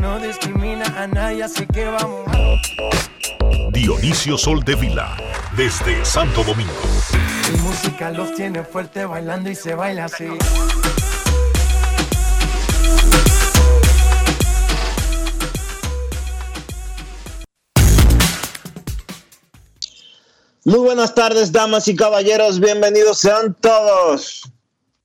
No discrimina a nadie, así que vamos. Dionisio Soldevila, desde Santo Domingo. Mi música los tiene fuerte bailando y se baila así. Muy buenas tardes, damas y caballeros. Bienvenidos sean todos,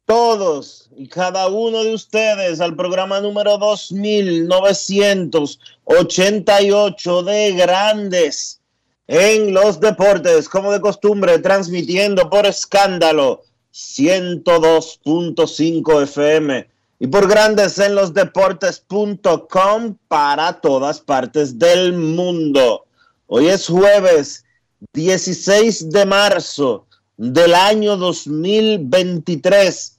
todos cada uno de ustedes al programa número 2988 de Grandes en los Deportes, como de costumbre, transmitiendo por escándalo 102.5 FM y por Grandes en los Deportes.com para todas partes del mundo. Hoy es jueves 16 de marzo del año 2023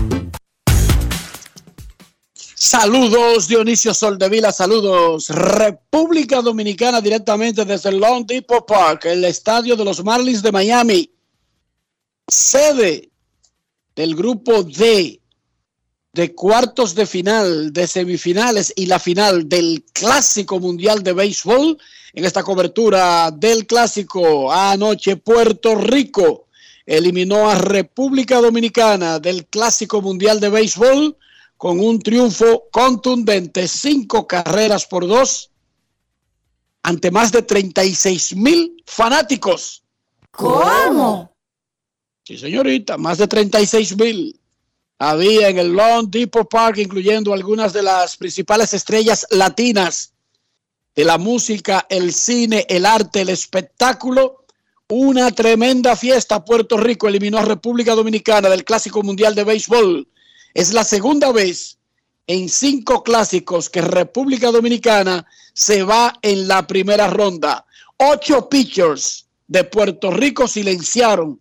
Saludos Dionisio Soldevila, saludos República Dominicana directamente desde el Long Depot Park, el estadio de los Marlins de Miami, sede del grupo D de cuartos de final, de semifinales y la final del Clásico Mundial de Béisbol. En esta cobertura del Clásico, anoche Puerto Rico eliminó a República Dominicana del Clásico Mundial de Béisbol con un triunfo contundente, cinco carreras por dos, ante más de 36 mil fanáticos. ¿Cómo? Sí, señorita, más de 36 mil. Había en el Long Depot Park, incluyendo algunas de las principales estrellas latinas de la música, el cine, el arte, el espectáculo. Una tremenda fiesta. Puerto Rico eliminó a República Dominicana del Clásico Mundial de Béisbol. Es la segunda vez en cinco clásicos que República Dominicana se va en la primera ronda. Ocho pitchers de Puerto Rico silenciaron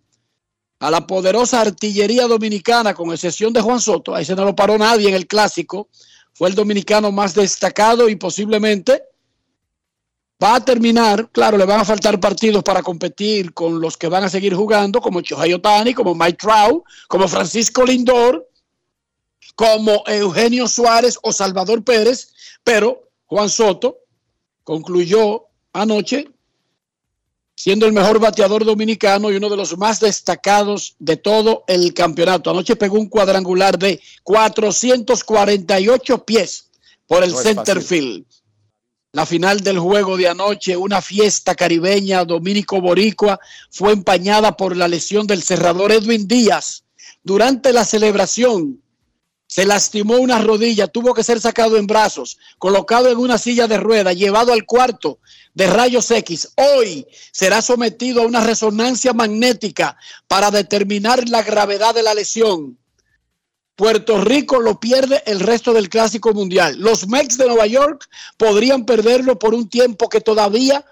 a la poderosa artillería dominicana, con excepción de Juan Soto. Ahí se no lo paró nadie en el clásico. Fue el dominicano más destacado y posiblemente va a terminar. Claro, le van a faltar partidos para competir con los que van a seguir jugando, como Chohei Otani, como Mike Trout, como Francisco Lindor, como Eugenio Suárez o Salvador Pérez. Pero Juan Soto concluyó anoche siendo el mejor bateador dominicano y uno de los más destacados de todo el campeonato. Anoche pegó un cuadrangular de 448 pies por el No center field. La final del juego de anoche, una fiesta caribeña dominico-boricua, fue empañada por la lesión del cerrador Edwin Díaz. Durante la celebración, se lastimó una rodilla, tuvo que ser sacado en brazos, colocado en una silla de rueda, llevado al cuarto de rayos X. Hoy será sometido a una resonancia magnética para determinar la gravedad de la lesión. Puerto Rico lo pierde el resto del Clásico Mundial. Los Mets de Nueva York podrían perderlo por un tiempo que todavía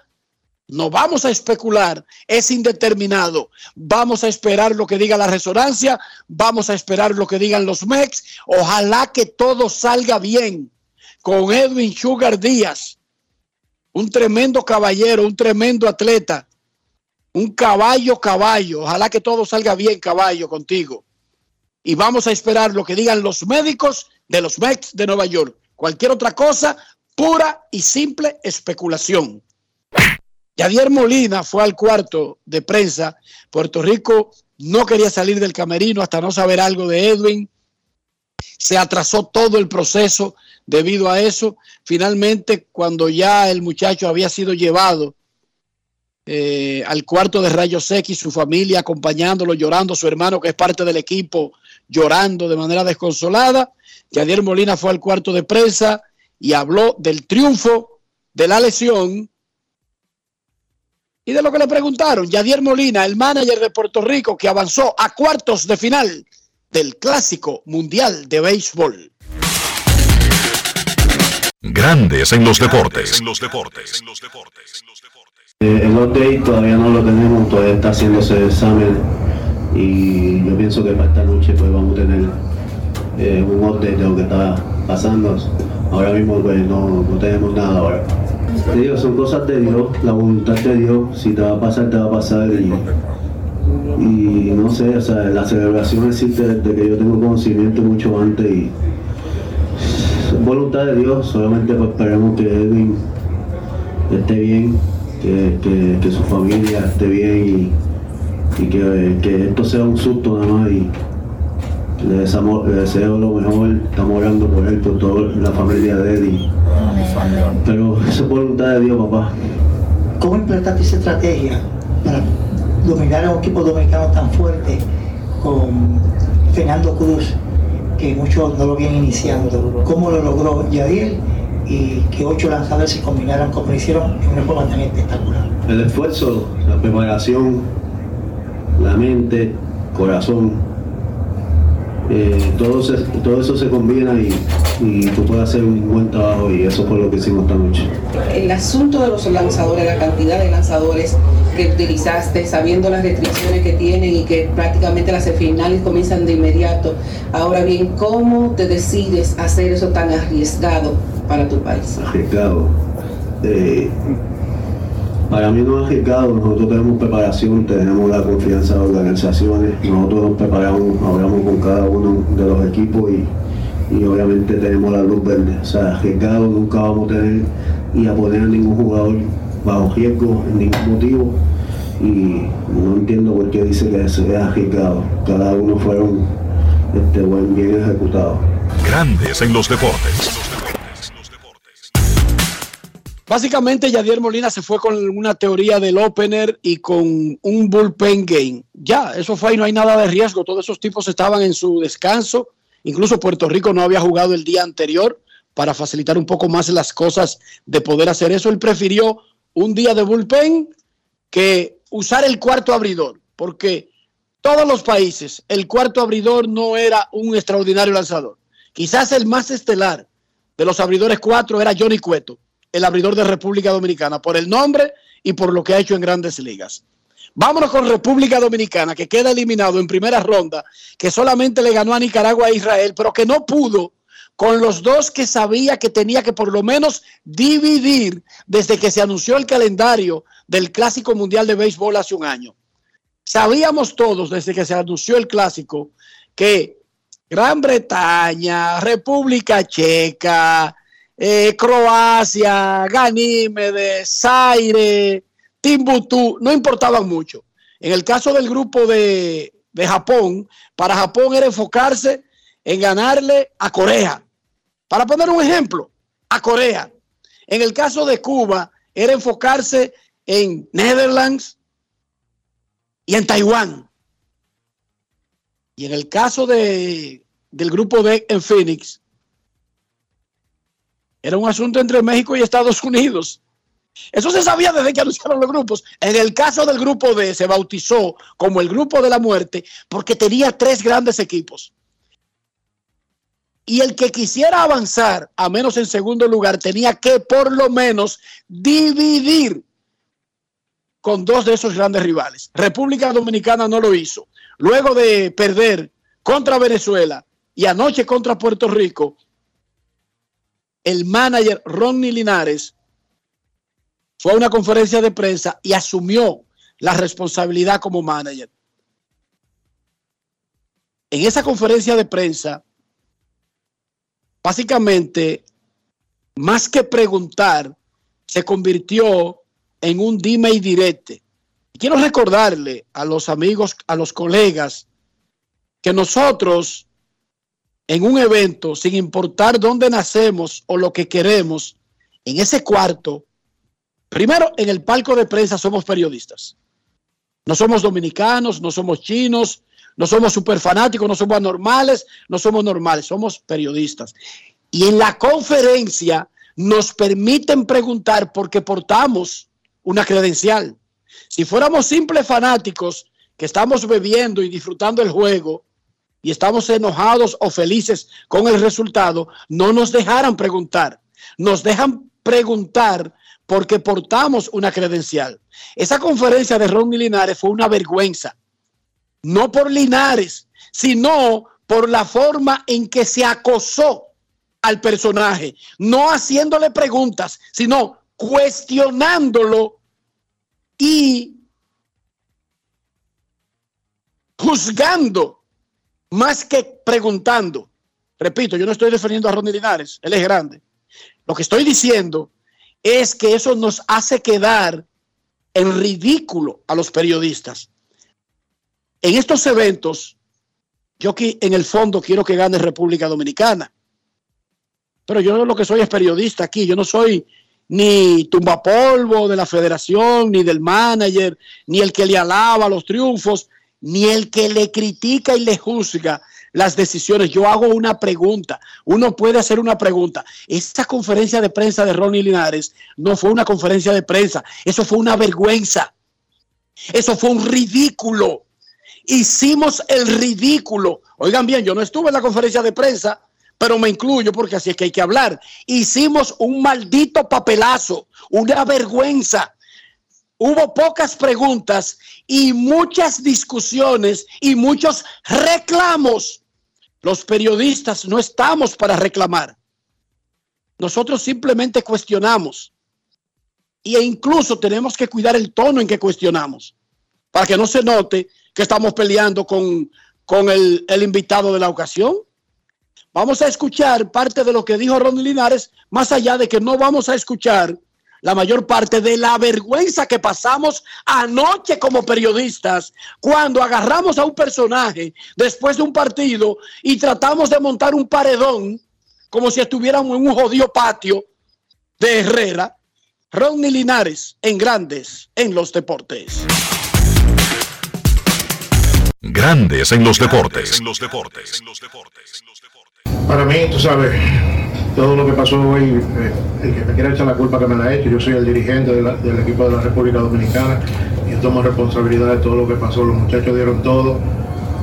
No vamos a especular, es indeterminado. Vamos a esperar lo que diga la resonancia, vamos a esperar lo que digan los MEX. Ojalá que todo salga bien con Edwin Sugar Díaz, un tremendo caballero, un tremendo atleta, un caballo, caballo. Ojalá que todo salga bien, caballo, contigo. Y vamos a esperar lo que digan los médicos de los MEX de Nueva York. Cualquier otra cosa, pura y simple especulación. Yadier Molina fue al cuarto de prensa. Puerto Rico no quería salir del camerino hasta no saber algo de Edwin. Se atrasó todo el proceso debido a eso. Finalmente, cuando ya el muchacho había sido llevado eh, al cuarto de Rayos X, su familia acompañándolo, llorando, su hermano que es parte del equipo, llorando de manera desconsolada. Yadier Molina fue al cuarto de prensa y habló del triunfo de la lesión y de lo que le preguntaron, Yadier Molina, el manager de Puerto Rico que avanzó a cuartos de final del Clásico Mundial de Béisbol. Grandes en los deportes. En los deportes. Eh, el update todavía no lo tenemos, todavía está haciéndose el examen y yo pienso que para esta noche pues vamos a tener eh, un update de lo que está pasando. Ahora mismo pues no, tenemos nada ahora. Te son cosas de Dios, la voluntad de Dios, si te va a pasar, te va a pasar y, y no sé, o sea, la celebración existe desde que yo tengo conocimiento mucho antes y voluntad de Dios, solamente pues esperemos que Edwin esté bien, que, que, que su familia esté bien y, y que, que, esto sea un susto nada más y le, desamo, le deseo lo mejor, estamos orando por él, por toda la familia de y, pero eso es voluntad de Dios, papá. ¿Cómo implantaste esa estrategia para dominar a un equipo dominicano tan fuerte con Fernando Cruz, que muchos no lo vienen iniciando? ¿Cómo lo logró Yair y que ocho lanzadores se combinaran como lo hicieron en una forma tan espectacular? El esfuerzo, la preparación, la mente, corazón, eh, todo, se, todo eso se combina y, y, tú puedes hacer un buen trabajo y eso fue lo que hicimos esta noche. El asunto de los lanzadores, la cantidad de lanzadores que utilizaste, sabiendo las restricciones que tienen y que prácticamente las finales comienzan de inmediato. Ahora bien, ¿cómo te decides hacer eso tan arriesgado para tu país? Arriesgado. Eh, para mí no es arriesgado, nosotros tenemos preparación, tenemos la confianza de organizaciones, nosotros nos preparamos, hablamos con cada uno de los equipos y, y obviamente tenemos la luz verde. O sea, arriesgado nunca vamos a tener y a poner a ningún jugador bajo riesgo en ningún motivo y no entiendo por qué dice que se es arriesgado. Cada uno fueron este, buen, bien ejecutados. Grandes en los deportes. Básicamente, Yadier Molina se fue con una teoría del opener y con un bullpen game. Ya, eso fue y no hay nada de riesgo. Todos esos tipos estaban en su descanso. Incluso Puerto Rico no había jugado el día anterior para facilitar un poco más las cosas de poder hacer eso. Él prefirió un día de bullpen que usar el cuarto abridor, porque todos los países el cuarto abridor no era un extraordinario lanzador. Quizás el más estelar de los abridores cuatro era Johnny Cueto el abridor de República Dominicana, por el nombre y por lo que ha hecho en grandes ligas. Vámonos con República Dominicana, que queda eliminado en primera ronda, que solamente le ganó a Nicaragua e Israel, pero que no pudo con los dos que sabía que tenía que por lo menos dividir desde que se anunció el calendario del Clásico Mundial de Béisbol hace un año. Sabíamos todos desde que se anunció el Clásico que Gran Bretaña, República Checa, eh, Croacia, Ganímedes, Zaire, Timbuktu, no importaban mucho. En el caso del grupo de, de Japón, para Japón era enfocarse en ganarle a Corea. Para poner un ejemplo, a Corea. En el caso de Cuba, era enfocarse en Netherlands y en Taiwán. Y en el caso de, del grupo de en Phoenix, era un asunto entre México y Estados Unidos. Eso se sabía desde que anunciaron los grupos. En el caso del grupo D se bautizó como el grupo de la muerte porque tenía tres grandes equipos. Y el que quisiera avanzar, a menos en segundo lugar, tenía que por lo menos dividir con dos de esos grandes rivales. República Dominicana no lo hizo. Luego de perder contra Venezuela y anoche contra Puerto Rico, el manager Ronnie Linares fue a una conferencia de prensa y asumió la responsabilidad como manager. En esa conferencia de prensa, básicamente, más que preguntar, se convirtió en un dime y direte. Quiero recordarle a los amigos, a los colegas, que nosotros en un evento, sin importar dónde nacemos o lo que queremos, en ese cuarto, primero en el palco de prensa somos periodistas. No somos dominicanos, no somos chinos, no somos super fanáticos, no somos anormales, no somos normales, somos periodistas. Y en la conferencia nos permiten preguntar porque portamos una credencial. Si fuéramos simples fanáticos que estamos bebiendo y disfrutando el juego y estamos enojados o felices con el resultado, no nos dejaran preguntar. Nos dejan preguntar porque portamos una credencial. Esa conferencia de Ron Linares fue una vergüenza. No por Linares, sino por la forma en que se acosó al personaje, no haciéndole preguntas, sino cuestionándolo y juzgando más que preguntando. Repito, yo no estoy defendiendo a Ronnie Linares, él es grande. Lo que estoy diciendo es que eso nos hace quedar en ridículo a los periodistas. En estos eventos, yo que en el fondo quiero que gane República Dominicana. Pero yo lo que soy es periodista aquí, yo no soy ni tumbapolvo de la federación, ni del manager, ni el que le alaba los triunfos, ni el que le critica y le juzga las decisiones. Yo hago una pregunta. Uno puede hacer una pregunta. Esta conferencia de prensa de Ronnie Linares no fue una conferencia de prensa. Eso fue una vergüenza. Eso fue un ridículo. Hicimos el ridículo. Oigan bien, yo no estuve en la conferencia de prensa pero me incluyo porque así es que hay que hablar. Hicimos un maldito papelazo, una vergüenza. Hubo pocas preguntas y muchas discusiones y muchos reclamos. Los periodistas no estamos para reclamar. Nosotros simplemente cuestionamos. E incluso tenemos que cuidar el tono en que cuestionamos, para que no se note que estamos peleando con, con el, el invitado de la ocasión. Vamos a escuchar parte de lo que dijo Ronnie Linares, más allá de que no vamos a escuchar la mayor parte de la vergüenza que pasamos anoche como periodistas cuando agarramos a un personaje después de un partido y tratamos de montar un paredón como si estuviéramos en un jodido patio de Herrera. Ronnie Linares en Grandes en los Deportes. Grandes en los deportes. En los deportes. Para mí, tú sabes, todo lo que pasó hoy, eh, el que me quiera echar la culpa que me la ha hecho, yo soy el dirigente del equipo de la República Dominicana y tomo responsabilidad de todo lo que pasó. Los muchachos dieron todo,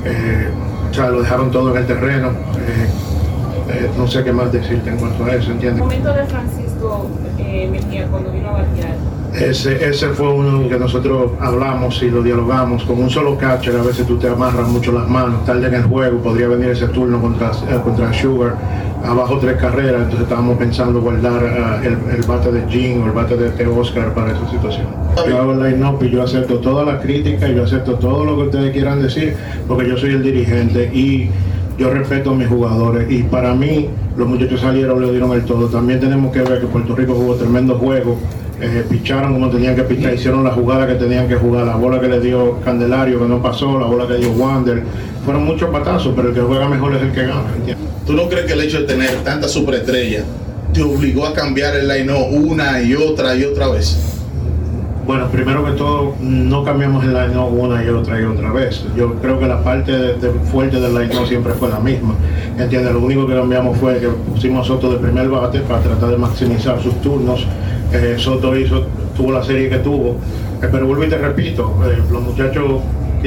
eh, o sea, lo dejaron todo en el terreno. Eh, no sé qué más decirte en cuanto a eso, ¿entiendes? El momento de Francisco Mejía cuando vino a batear ese, ese fue uno que nosotros hablamos y lo dialogamos. Con un solo catcher a veces tú te amarras mucho las manos. Tarde en el juego podría venir ese turno contra, eh, contra Sugar. Abajo tres carreras, entonces estábamos pensando guardar eh, el, bate de Jim o el bate de, Oscar para esa situación. Yo hago el line-up yo acepto toda la crítica, yo acepto todo lo que ustedes quieran decir, porque yo soy el dirigente y yo respeto a mis jugadores y para mí los muchachos salieron, le dieron el todo. También tenemos que ver que Puerto Rico jugó tremendo juego eh, picharon como tenían que pichar, hicieron la jugada que tenían que jugar, la bola que le dio Candelario que no pasó, la bola que dio Wander, fueron muchos patazos, pero el que juega mejor es el que gana. ¿Tú no crees que el hecho de tener tanta superestrella te obligó a cambiar el line una y otra y otra vez? Bueno, primero que todo, no cambiamos el line una y otra y otra vez. Yo creo que la parte de, fuerte del line siempre fue la misma. ¿Entiendes? Lo único que cambiamos fue que pusimos a Soto de primer bate para tratar de maximizar sus turnos eh, Soto hizo, tuvo la serie que tuvo. Eh, pero vuelvo y te repito, eh, los muchachos,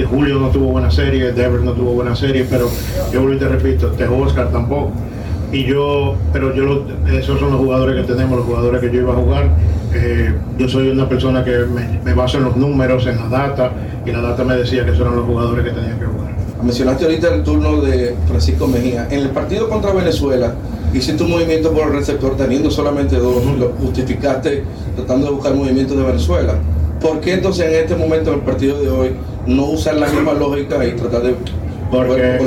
Julio no tuvo buena serie, Dever no tuvo buena serie, pero yo vuelvo y te repito, te Oscar tampoco. Y yo, pero yo, esos son los jugadores que tenemos, los jugadores que yo iba a jugar. Yo soy una persona que me, baso en los números, en la data, y la data me decía que esos eran los jugadores que tenían que jugar. Mencionaste ahorita el turno de Francisco Mejía. En el partido contra Venezuela, hiciste un movimiento por el receptor teniendo solamente dos, lo justificaste tratando de buscar movimientos de Venezuela. ¿Por qué entonces en este momento, en el partido de hoy, no usar la misma lógica y tratar de porque,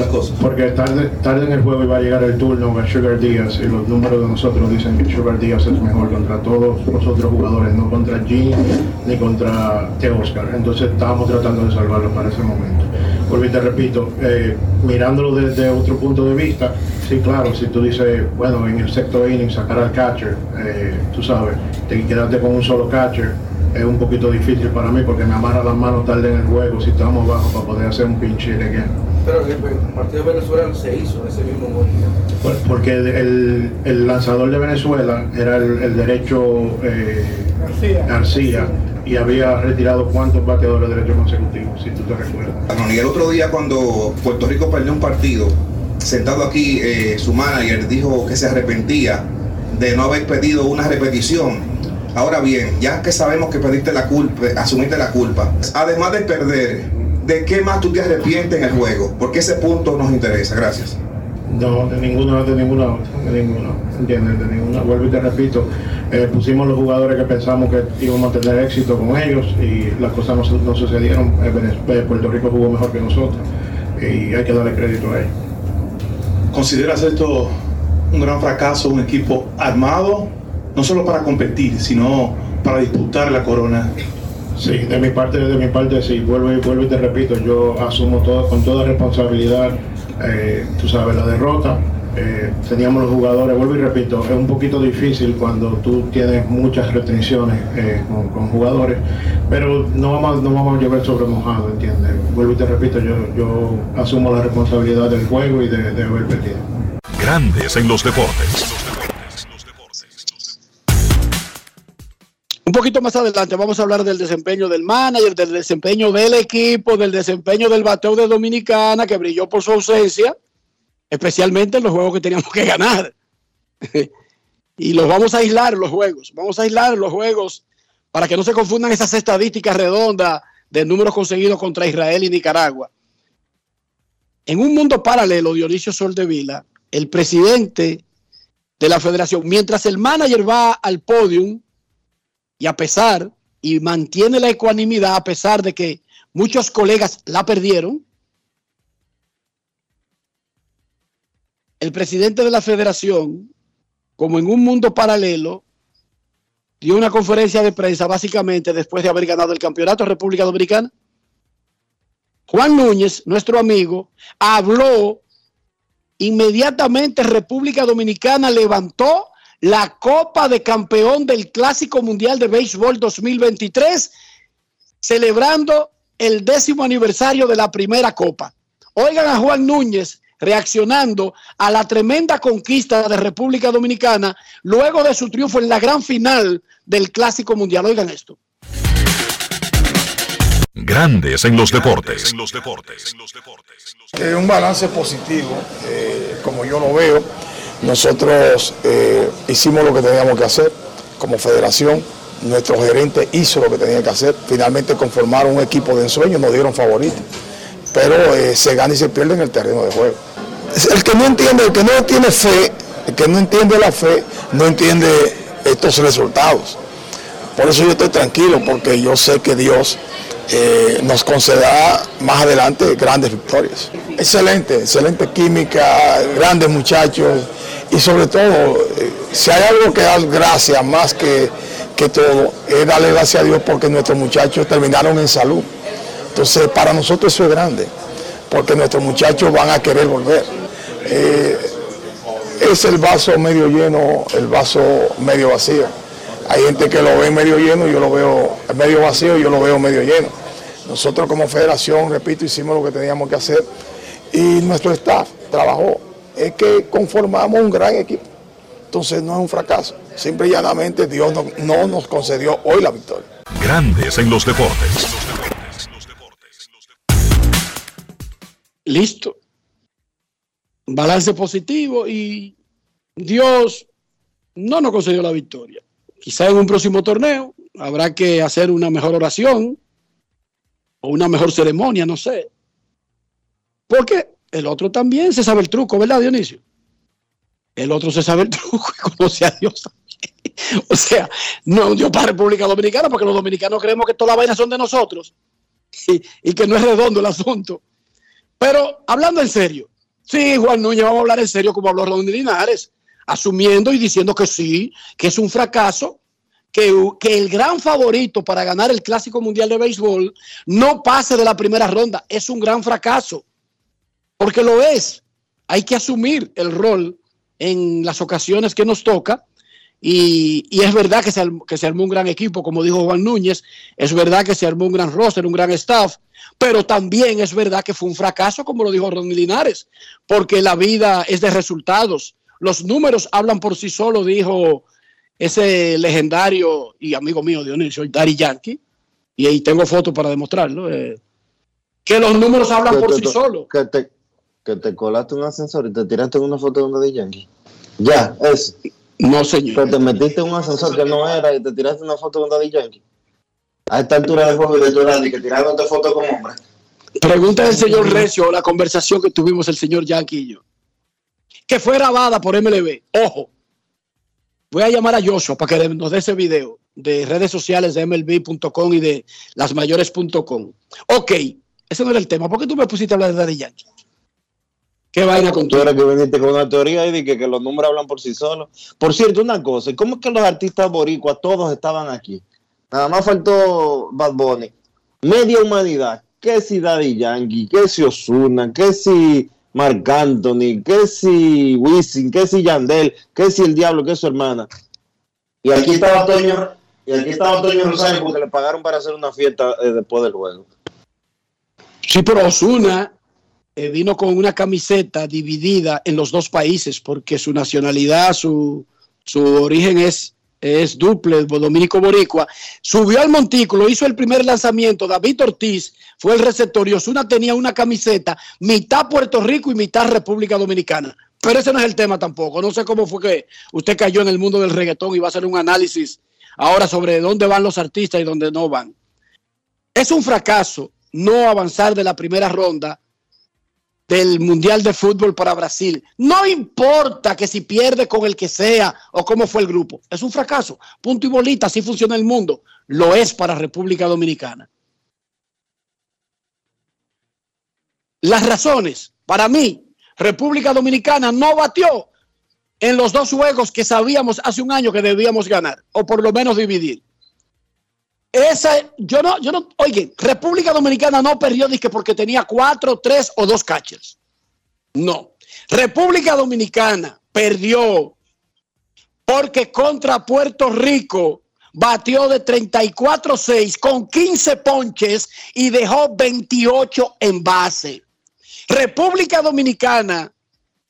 porque tarde, tarde en el juego iba a llegar el turno a Sugar Díaz y los números de nosotros dicen que Sugar Díaz es mejor contra todos los otros jugadores, no contra Jean ni contra T. Oscar. Entonces estábamos tratando de salvarlo para ese momento. Volví te repito, eh, mirándolo desde otro punto de vista, sí, claro, si tú dices, bueno, en el sexto inning sacar al catcher, eh, tú sabes, te quedaste con un solo catcher, es un poquito difícil para mí porque me amarra las manos tarde en el juego si estamos bajo para poder hacer un pinche again. Pero el partido de Venezuela se hizo ese mismo gol. Porque el, el, lanzador de Venezuela era el, derecho eh, García. García y había retirado cuántos bateadores de derecho consecutivos, si tú te recuerdas. y el otro día cuando Puerto Rico perdió un partido, sentado aquí, eh, su manager dijo que se arrepentía de no haber pedido una repetición. Ahora bien, ya que sabemos que pediste la culpa, asumiste la culpa, además de perder, ¿de qué más tú te arrepientes en el juego? Porque ese punto nos interesa. Gracias. No, de ninguna, de ninguna, de ninguna, ¿entiendes? De ninguna. Vuelvo y te repito, eh, pusimos los jugadores que pensamos que íbamos a tener éxito con ellos y las cosas no, sucedieron. Eh, eh, Puerto Rico jugó mejor que nosotros y hay que darle crédito a ellos. ¿Consideras esto un gran fracaso, un equipo armado, no solo para competir, sino para disputar la corona Sí, de mi parte, de mi parte sí, vuelvo y vuelvo y te repito, yo asumo todo con toda responsabilidad, eh, tú sabes, la derrota. Eh, teníamos los jugadores, vuelvo y repito, es un poquito difícil cuando tú tienes muchas restricciones eh, con, jugadores, pero no vamos, no vamos a llover sobre mojado, ¿entiendes? Vuelvo y te repito, yo, yo asumo la responsabilidad del juego y de, de haber perdido. Grandes en los deportes. Poquito más adelante vamos a hablar del desempeño del manager, del desempeño del equipo, del desempeño del bateo de Dominicana que brilló por su ausencia, especialmente en los juegos que teníamos que ganar. y los vamos a aislar los juegos, vamos a aislar los juegos para que no se confundan esas estadísticas redondas de números conseguidos contra Israel y Nicaragua. En un mundo paralelo, Dionisio Soldevila, el presidente de la federación, mientras el manager va al podium, y a pesar, y mantiene la ecuanimidad a pesar de que muchos colegas la perdieron, el presidente de la federación, como en un mundo paralelo, dio una conferencia de prensa básicamente después de haber ganado el campeonato de República Dominicana. Juan Núñez, nuestro amigo, habló inmediatamente República Dominicana levantó la Copa de Campeón del Clásico Mundial de Béisbol 2023, celebrando el décimo aniversario de la primera Copa. Oigan a Juan Núñez reaccionando a la tremenda conquista de República Dominicana luego de su triunfo en la gran final del Clásico Mundial. Oigan esto. Grandes en los deportes. un balance positivo, eh, como yo lo veo nosotros eh, hicimos lo que teníamos que hacer como federación, nuestro gerente hizo lo que tenía que hacer, finalmente conformaron un equipo de ensueño, nos dieron favoritos, pero eh, se gana y se pierde en el terreno de juego. El que no entiende, el que no tiene fe, el que no entiende la fe, no entiende estos resultados. Por eso yo estoy tranquilo, porque yo sé que Dios eh, nos concederá más adelante grandes victorias. Excelente, excelente química, grandes muchachos y sobre todo, eh, si hay algo que dar gracias más que, que todo, es darle gracias a Dios porque nuestros muchachos terminaron en salud. Entonces, para nosotros eso es grande, porque nuestros muchachos van a querer volver. Eh, es el vaso medio lleno, el vaso medio vacío. Hay gente que lo ve medio lleno, yo lo veo medio vacío, yo lo veo medio lleno. Nosotros como federación, repito, hicimos lo que teníamos que hacer y nuestro staff trabajó es que conformamos un gran equipo. Entonces no es un fracaso. Simple y llanamente Dios no, nos concedió hoy la victoria. Grandes en los deportes. Listo. Balance positivo y Dios no nos concedió la victoria. Quizá en un próximo torneo habrá que hacer una mejor oración o una mejor ceremonia, no sé. Porque el otro también se sabe el truco, ¿verdad, Dionisio? El otro se sabe el truco y conoce a Dios también. O sea, no Dios para República Dominicana, porque los dominicanos creemos que todas las vainas son de nosotros y, y que no es redondo el asunto. Pero hablando en serio, sí, Juan Núñez, vamos a hablar en serio como habló Ronnie Linares, asumiendo y diciendo que sí, que es un fracaso, que, que, el gran favorito para ganar el Clásico Mundial de Béisbol no pase de la primera ronda. Es un gran fracaso, porque lo es. Hay que asumir el rol en las ocasiones que nos toca. Y, y es verdad que se, que se armó un gran equipo, como dijo Juan Núñez, es verdad que se armó un gran roster, un gran staff, pero también es verdad que fue un fracaso, como lo dijo Ronnie Linares, porque la vida es de resultados. Los números hablan por sí solos, dijo ese legendario y amigo mío Dionisio, Dari Yankee, y ahí tengo fotos para demostrarlo, eh, que los números hablan por sí solos. Que te, que te colaste un ascensor y te tiraste una foto de un Daddy Yankee. Ya, es. No, señor. Que te metiste en un ascensor que no era y te tiraste una foto de un Daddy Yankee. A esta altura del juego de edad y que tirándote foto como hombre. Pregunta del señor Recio la conversación que tuvimos el señor Yankee y yo. Que fue grabada por MLB. Ojo. Voy a llamar a Joshua para que nos dé ese video de redes sociales de MLB.com y de lasmayores.com. Ok, ese no era el tema. ¿Por qué tú me pusiste a hablar de Daddy Yankee? ¿Qué vaina con tú? eres que viniste con una teoría y de que, que, los números hablan por sí solos. Por cierto, una cosa, ¿cómo es que los artistas boricuas todos estaban aquí? Nada más faltó Bad Bunny. Media humanidad. ¿Qué si Daddy Yankee? ¿Qué si Osuna? ¿Qué si Marc Anthony? ¿Qué si Wisin? ¿Qué si Yandel? ¿Qué si el Diablo? ¿Qué es su hermana? Y aquí estaba Toño, y aquí estaba Toño Rosario porque le pagaron para hacer una fiesta eh, después del juego. Sí, pero Osuna eh, vino con una camiseta dividida en los dos países porque su nacionalidad, su, su origen es, es duple, dominico boricua. Subió al montículo, hizo el primer lanzamiento. David Ortiz fue el receptor y Osuna tenía una camiseta mitad Puerto Rico y mitad República Dominicana. Pero ese no es el tema tampoco. No sé cómo fue que usted cayó en el mundo del reggaetón y va a hacer un análisis ahora sobre dónde van los artistas y dónde no van. Es un fracaso no avanzar de la primera ronda del Mundial de Fútbol para Brasil. No importa que si pierde con el que sea o cómo fue el grupo. Es un fracaso. Punto y bolita, así funciona el mundo. Lo es para República Dominicana. Las razones, para mí, República Dominicana no batió en los dos juegos que sabíamos hace un año que debíamos ganar, o por lo menos dividir. Esa, yo no, yo no, oye, República Dominicana no perdió que porque tenía cuatro, tres o dos catchers. No. República Dominicana perdió porque contra Puerto Rico batió de 34-6 con 15 ponches y dejó 28 en base. República Dominicana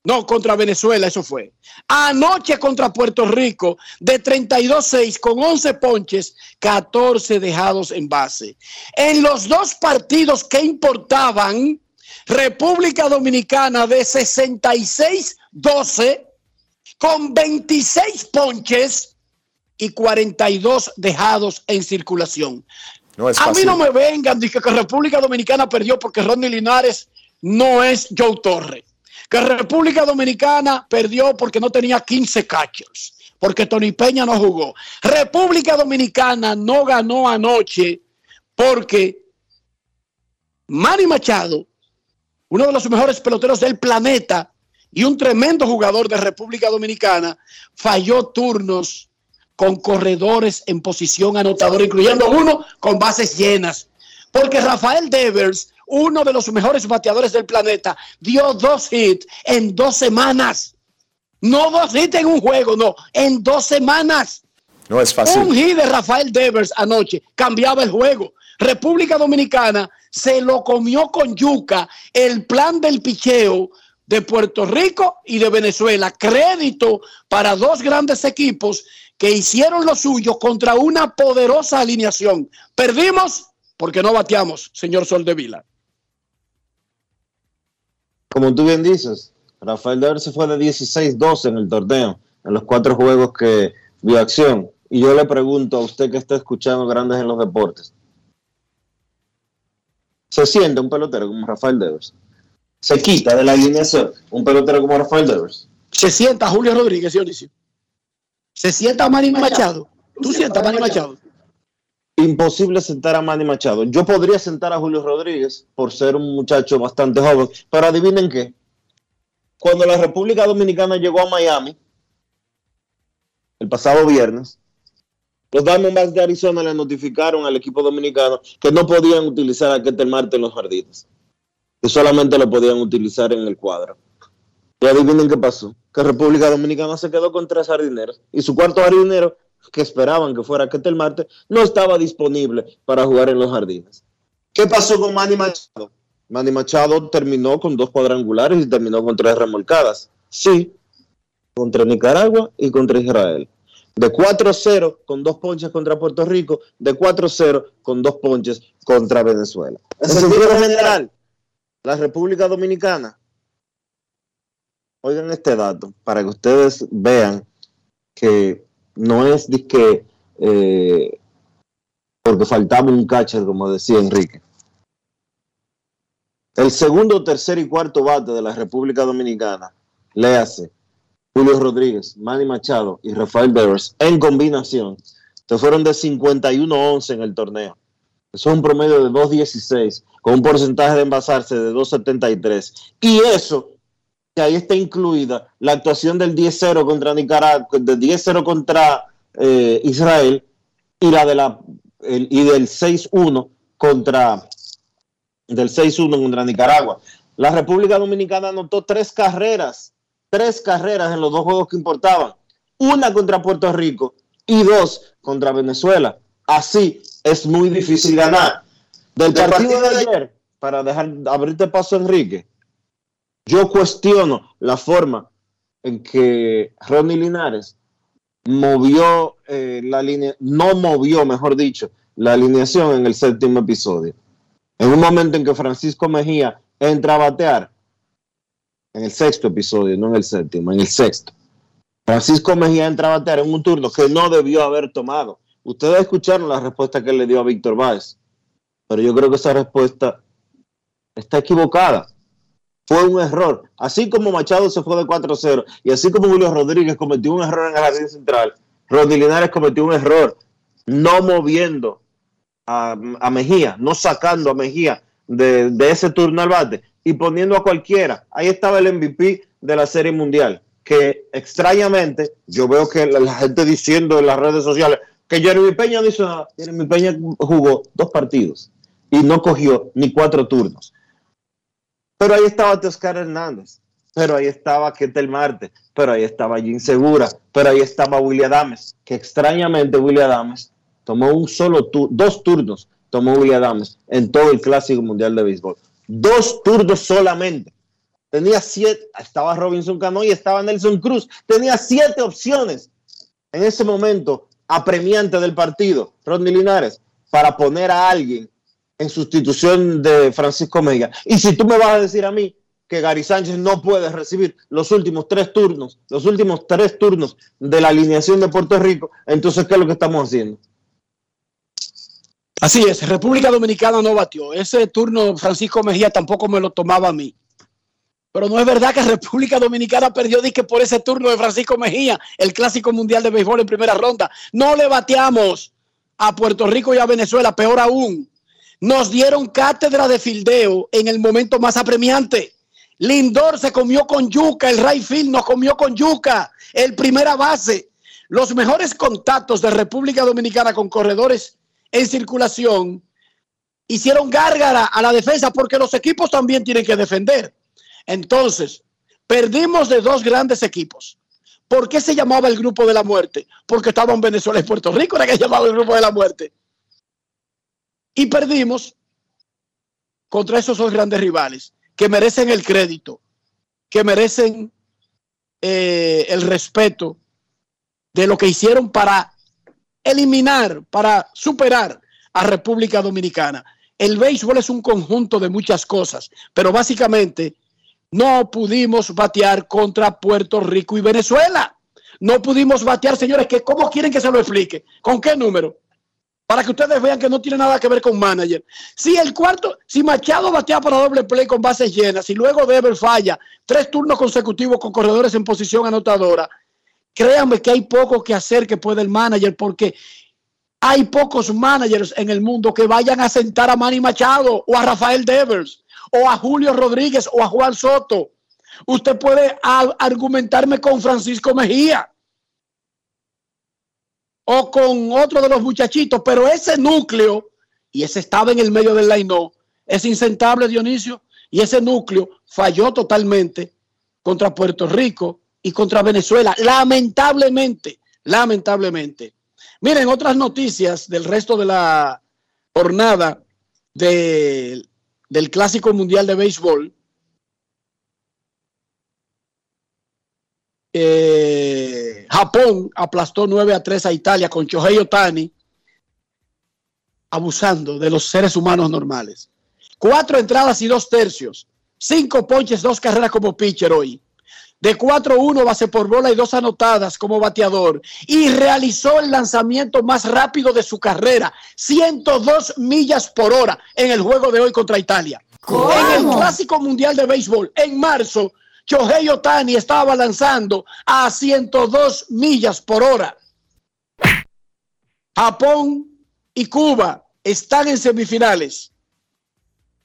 no, contra Venezuela, eso fue. Anoche contra Puerto Rico, de 32-6 con 11 ponches, 14 dejados en base. En los dos partidos que importaban, República Dominicana de 66-12 con 26 ponches y 42 dejados en circulación. No es A fácil. mí no me vengan, dije que República Dominicana perdió porque Ronnie Linares no es Joe Torre que República Dominicana perdió porque no tenía 15 catchers, porque Tony Peña no jugó. República Dominicana no ganó anoche porque Manny Machado, uno de los mejores peloteros del planeta y un tremendo jugador de República Dominicana, falló turnos con corredores en posición anotadora, incluyendo uno con bases llenas. Porque Rafael Devers uno de los mejores bateadores del planeta, dio dos hits en dos semanas. No dos hits en un juego, no, en dos semanas. No es fácil. Un hit de Rafael Devers anoche cambiaba el juego. República Dominicana se lo comió con yuca el plan del picheo de Puerto Rico y de Venezuela. Crédito para dos grandes equipos que hicieron lo suyo contra una poderosa alineación. Perdimos porque no bateamos, señor Soldevila como tú bien dices, Rafael Devers se fue de 16-12 en el torneo, en los cuatro juegos que vio acción. Y yo le pregunto a usted que está escuchando Grandes en los Deportes. Se siente un pelotero como Rafael Devers. Se quita de la alineación un pelotero como Rafael Devers. Se sienta Julio Rodríguez, Dionisio. Se sienta Manny Machado. Tú sientas Manny Machado. Imposible sentar a Manny Machado. Yo podría sentar a Julio Rodríguez por ser un muchacho bastante joven, pero adivinen qué. Cuando la República Dominicana llegó a Miami, el pasado viernes, los Diamondbacks de Arizona le notificaron al equipo dominicano que no podían utilizar a Ketel Marte en los jardines, que solamente lo podían utilizar en el cuadro. Y adivinen qué pasó, que República Dominicana se quedó con tres jardineros y su cuarto jardinero, que esperaban que fuera Ketel Marte, no estaba disponible para jugar en los jardines. ¿Qué pasó con Manny Machado? Manny Machado terminó con dos cuadrangulares y terminó con tres remolcadas. Sí, contra Nicaragua y contra Israel. De 4-0 con dos ponches contra Puerto Rico, de 4-0 con dos ponches contra Venezuela. En sentido general, la República Dominicana, oigan este dato para que ustedes vean que no es de que eh, porque faltaba un catcher, como decía Enrique. El segundo, tercer y cuarto bate de la República Dominicana le Julio Rodríguez, Manny Machado y Rafael Devers en combinación se fueron de 51-11 en el torneo. Eso es un promedio de 2.16 con un porcentaje de envasarse de 2.73. Y eso, que ahí está incluida la actuación del 10-0 contra Nicaragua, del 10-0 contra eh, Israel y la de la el, y del 6-1 contra del 6-1 contra Nicaragua. La República Dominicana anotó tres carreras, tres carreras en los dos juegos que importaban. Una contra Puerto Rico y dos contra Venezuela. Así es muy difícil ganar. Del partido de ayer, para dejar abrirte paso, Enrique, yo cuestiono la forma en que Ronnie Linares movió eh, la línea, no movió, mejor dicho, la alineación en el séptimo episodio. En un momento en que Francisco Mejía entra a batear, en el sexto episodio, no en el séptimo, en el sexto. Francisco Mejía entra a batear en un turno que no debió haber tomado. Ustedes escucharon la respuesta que le dio a Víctor Báez, pero yo creo que esa respuesta está equivocada. Fue un error. Así como Machado se fue de 4-0 y así como Julio Rodríguez cometió un error en el jardín central, Rodri Linares cometió un error no moviendo a, a Mejía, no sacando a Mejía de, de, ese turno al bate y poniendo a cualquiera. Ahí estaba el MVP de la Serie Mundial, que extrañamente yo veo que la, la gente diciendo en las redes sociales que Jeremy Peña no hizo nada. Jeremy Peña jugó dos partidos y no cogió ni cuatro turnos. Pero ahí estaba Teoscar Hernández, pero ahí estaba Ketel Marte, pero ahí estaba Jim Segura, pero ahí estaba William Adames, que extrañamente William Adames tomó un solo dos turnos, tomó William Adames en todo el Clásico Mundial de Béisbol. Dos turnos solamente. Tenía siete, estaba Robinson Cano y estaba Nelson Cruz. Tenía siete opciones en ese momento apremiante del partido, Rodney Linares, para poner a alguien en sustitución de Francisco Mejía. Y si tú me vas a decir a mí que Gary Sánchez no puede recibir los últimos tres turnos, los últimos tres turnos de la alineación de Puerto Rico, entonces, ¿qué es lo que estamos haciendo? Así es, República Dominicana no batió. Ese turno Francisco Mejía tampoco me lo tomaba a mí. Pero no es verdad que República Dominicana perdió que por ese turno de Francisco Mejía, el clásico mundial de béisbol en primera ronda. No le bateamos a Puerto Rico y a Venezuela, peor aún. Nos dieron cátedra de fildeo en el momento más apremiante. Lindor se comió con yuca, el Rayfield nos comió con yuca, el primera base. Los mejores contactos de República Dominicana con corredores en circulación hicieron gárgara a la defensa porque los equipos también tienen que defender. Entonces, perdimos de dos grandes equipos. ¿Por qué se llamaba el grupo de la muerte? Porque estaban Venezuela y Puerto Rico, era que se llamaba el grupo de la muerte. Y perdimos contra esos dos grandes rivales que merecen el crédito, que merecen eh, el respeto de lo que hicieron para eliminar, para superar a República Dominicana. El béisbol es un conjunto de muchas cosas, pero básicamente no pudimos batear contra Puerto Rico y Venezuela. no pudimos batear, señores, que ¿cómo quieren que se lo explique? ¿Con qué número? Para que ustedes vean que no tiene nada que ver con manager. Si el cuarto, si Machado batea para doble play con bases llenas y luego Dever falla tres turnos consecutivos con corredores en posición anotadora, créanme que hay poco que hacer que puede el manager porque hay pocos managers en el mundo que vayan a sentar a Manny Machado o a Rafael Devers o a Julio Rodríguez o a Juan Soto. Usted puede argumentarme con Francisco Mejía o con otro de los muchachitos, pero ese núcleo, y ese estaba en el medio del line es insentable, Dionisio, y ese núcleo falló totalmente contra Puerto Rico y contra Venezuela, lamentablemente, lamentablemente. Miren, otras noticias del resto de la jornada del Clásico Mundial de Béisbol. Eh, Japón aplastó 9 a 3 a Italia con Shohei Otani abusando de los seres humanos normales. Cuatro entradas y dos tercios. Cinco ponches, dos carreras como pitcher hoy. De 4-1 base por bola y dos anotadas como bateador. Y realizó el lanzamiento más rápido de su carrera. 102 millas por hora en el juego de hoy contra Italia. En el Clásico Mundial de Béisbol, en marzo, Shohei Otani estaba lanzando a 102 millas por hora. Japón y Cuba están en semifinales.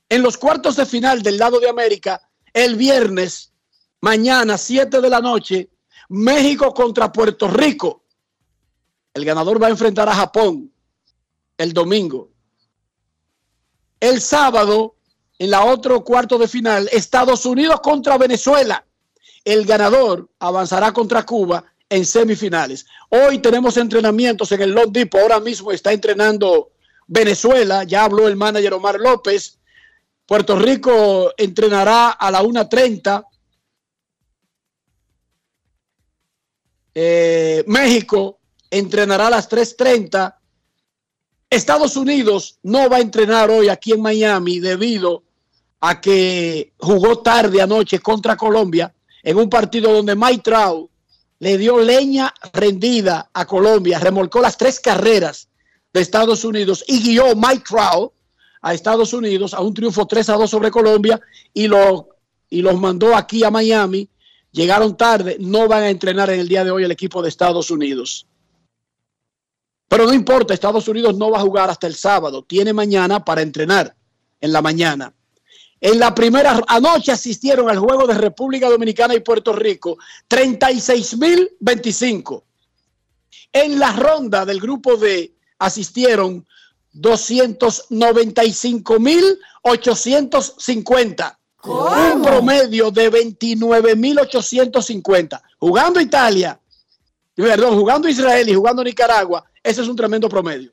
En los cuartos de final del lado de América, el viernes, mañana, 7 de la noche, México contra Puerto Rico. El ganador va a enfrentar a Japón el domingo. El sábado, en la otro cuarto de final, Estados Unidos contra Venezuela. El ganador avanzará contra Cuba en semifinales. Hoy tenemos entrenamientos en el Long Depot. Ahora mismo está entrenando Venezuela. Ya habló el manager Omar López. Puerto Rico entrenará a la 1.30. Eh, México entrenará a las 3.30. Estados Unidos no va a entrenar hoy aquí en Miami debido a que jugó tarde anoche contra Colombia en un partido donde Mike Trout le dio leña rendida a Colombia, remolcó las tres carreras de Estados Unidos y guió Mike Trout a Estados Unidos a un triunfo 3 a 2 sobre Colombia y, y los mandó aquí a Miami. Llegaron tarde, no van a entrenar en el día de hoy el equipo de Estados Unidos. Pero no importa, Estados Unidos no va a jugar hasta el sábado, tiene mañana para entrenar en la mañana. En la primera anoche asistieron al juego de República Dominicana y Puerto Rico 36.025. En la ronda del grupo D asistieron 295.850. Un promedio de 29.850. Jugando Italia, perdón, jugando Israel y jugando Nicaragua, ese es un tremendo promedio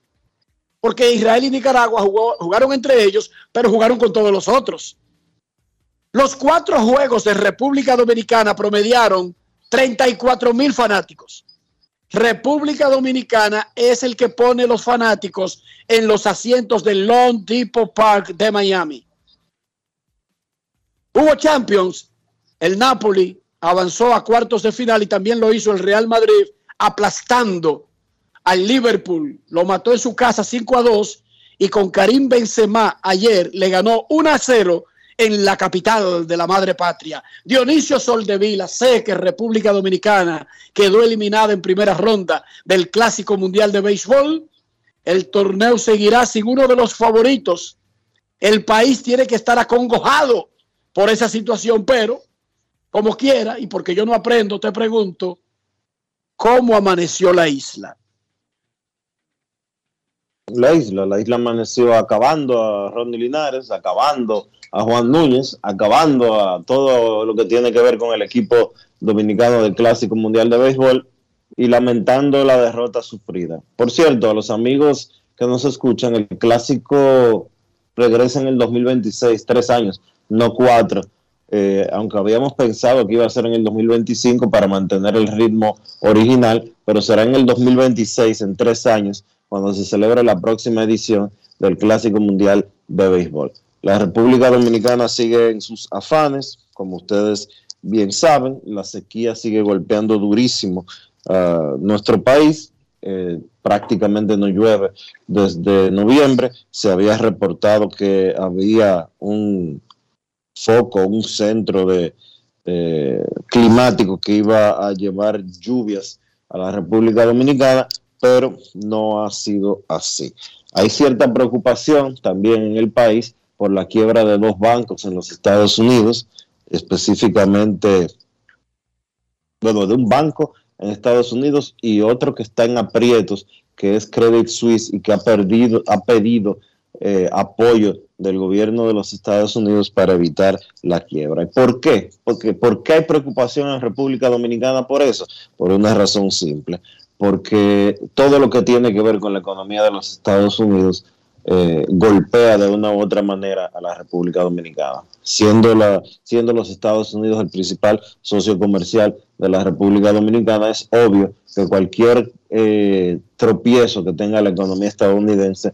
porque Israel y Nicaragua jugaron entre ellos, pero jugaron con todos los otros. Los cuatro juegos de República Dominicana promediaron 34 mil fanáticos. República Dominicana es el que pone los fanáticos en los asientos del Long Depot Park de Miami. Hubo Champions, el Napoli avanzó a cuartos de final y también lo hizo el Real Madrid aplastando al Liverpool, lo mató en su casa 5 a 2 y con Karim Benzema ayer le ganó 1 a 0 en la capital de la madre patria. Dionisio Soldevila, sé que República Dominicana quedó eliminada en primera ronda del Clásico Mundial de Béisbol. El torneo seguirá sin uno de los favoritos. El país tiene que estar acongojado por esa situación, pero como quiera, y porque yo no aprendo, te pregunto, ¿cómo amaneció la isla? La isla. La isla amaneció acabando a Ronnie Linares, acabando a Juan Núñez, acabando a todo lo que tiene que ver con el equipo dominicano del Clásico Mundial de Béisbol y lamentando la derrota sufrida. Por cierto, a los amigos que nos escuchan, el Clásico regresa en el 2026, tres años, no cuatro. Eh, aunque habíamos pensado que iba a ser en el 2025 para mantener el ritmo original, pero será en el 2026, en tres años, cuando se celebre la próxima edición del Clásico Mundial de Béisbol. La República Dominicana sigue en sus afanes, como ustedes bien saben, la sequía sigue golpeando durísimo a nuestro país. Eh, prácticamente no llueve desde noviembre. Se había reportado que había un foco, un centro de eh, climático que iba a llevar lluvias a la República Dominicana, pero no ha sido así. Hay cierta preocupación también en el país por la quiebra de dos bancos en los Estados Unidos, específicamente, bueno, de un banco en Estados Unidos y otro que está en aprietos, que es Credit Suisse y que ha perdido, ha pedido eh, apoyo del gobierno de los Estados Unidos para evitar la quiebra. ¿Y por qué? Porque, ¿Por qué hay preocupación en República Dominicana por eso? Por una razón simple, porque todo lo que tiene que ver con la economía de los Estados Unidos eh, golpea de una u otra manera a la República Dominicana, siendo, los Estados Unidos el principal socio comercial de la República Dominicana, es obvio que cualquier eh, tropiezo que tenga la economía estadounidense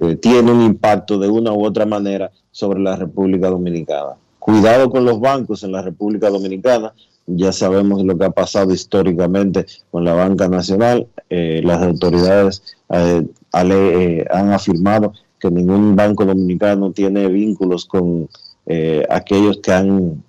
eh, tiene un impacto de una u otra manera sobre la República Dominicana. Cuidado con los bancos en la República Dominicana, ya sabemos lo que ha pasado históricamente con la banca nacional. las autoridades eh, han afirmado que ningún banco dominicano tiene vínculos con eh, aquellos que han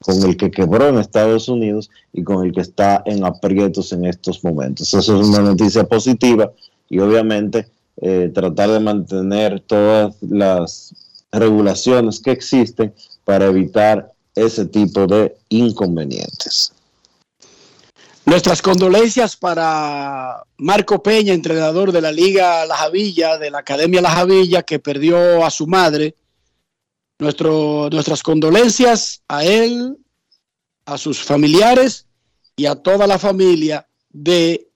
con el que quebró en Estados Unidos y con el que está en aprietos en estos momentos. Eso es una noticia positiva y obviamente eh, tratar de mantener todas las regulaciones que existen para evitar ese tipo de inconvenientes. Nuestras condolencias para Marco Peña, entrenador de la Liga La Javilla, de la Academia La Javilla, que perdió a su madre. Nuestro, nuestras condolencias a él, a sus familiares y a toda la familia de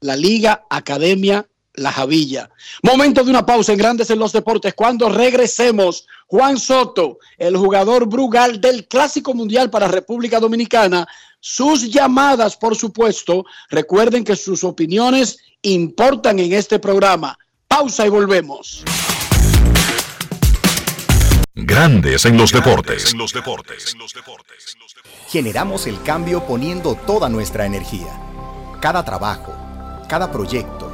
la Liga Academia La Javilla. Momento de una pausa en Grandes en los Deportes. Cuando regresemos, Juan Soto, el jugador Brugal del Clásico Mundial para República Dominicana, sus llamadas, por supuesto. Recuerden que sus opiniones importan en este programa. Pausa y volvemos. Grandes en los deportes. En los deportes. Generamos el cambio poniendo toda nuestra energía. Cada trabajo, cada proyecto,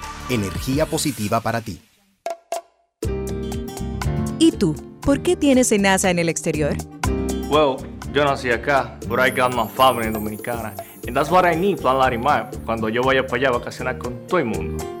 energía positiva para ti. ¿Y tú? ¿Por qué tienes NASA en el exterior? Well, yo nací acá, but I got my family dominicana. And that's what I need, Plan Larimar, cuando yo vaya para allá a vacacionar con todo el mundo.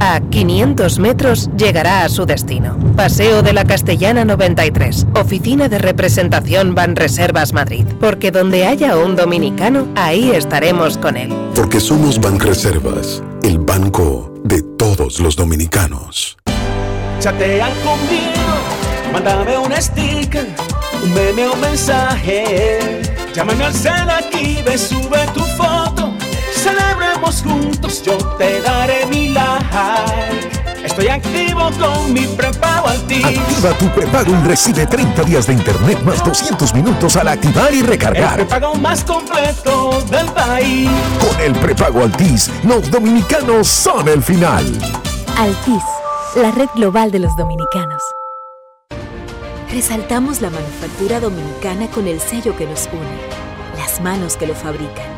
A 500 metros llegará a su destino. Paseo de la Castellana 93, Oficina de Representación Banreservas Madrid. Porque donde haya un dominicano, ahí estaremos con él. Porque somos Banreservas, el banco de todos los dominicanos. Chatean conmigo, mándame un sticker, un meme o un mensaje. Llámame al cel aquí, ve, sube tu foto Celebremos juntos, yo te daré mi like. Estoy activo con mi prepago Altis. Activa tu prepago y recibe 30 días de internet más 200 minutos al activar y recargar. El prepago más completo del país. Con el prepago Altis, los dominicanos son el final. Altis, la red global de los dominicanos. Resaltamos la manufactura dominicana con el sello que nos une, las manos que lo fabrican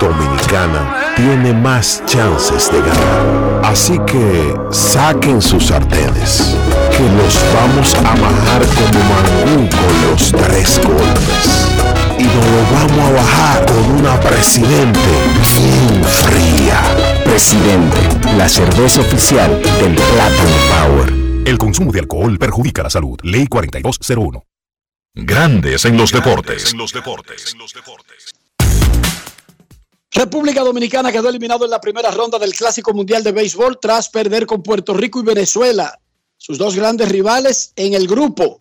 Dominicana tiene más chances de ganar. Así que saquen sus sartenes, que los vamos a bajar como mangú con los tres golpes. Y nos lo vamos a bajar con una presidente bien fría. Presidente, la cerveza oficial del Plátano Power. El consumo de alcohol perjudica la salud. Ley 4201. Grandes en los deportes. República Dominicana quedó eliminado en la primera ronda del Clásico Mundial de Béisbol tras perder con Puerto Rico y Venezuela, sus dos grandes rivales en el grupo.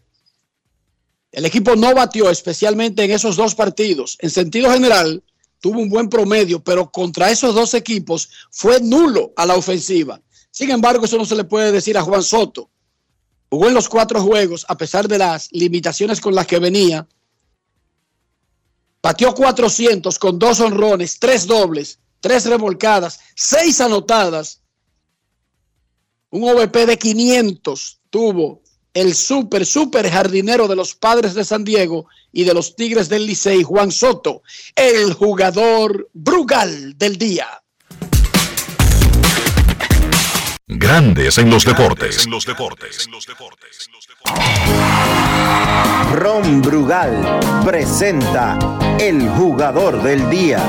El equipo no batió especialmente en esos dos partidos. En sentido general, tuvo un buen promedio, pero contra esos dos equipos fue nulo a la ofensiva. Sin embargo, eso no se le puede decir a Juan Soto. Jugó en los cuatro juegos, a pesar de las limitaciones con las que venía. Batió 400 con dos honrones, tres dobles, tres revolcadas, seis anotadas. Un OVP de 500 tuvo el super, super jardinero de los padres de San Diego y de los Tigres del Licey, Juan Soto, el jugador Brugal del día. Grandes en los deportes. Ron Brugal presenta el jugador del día.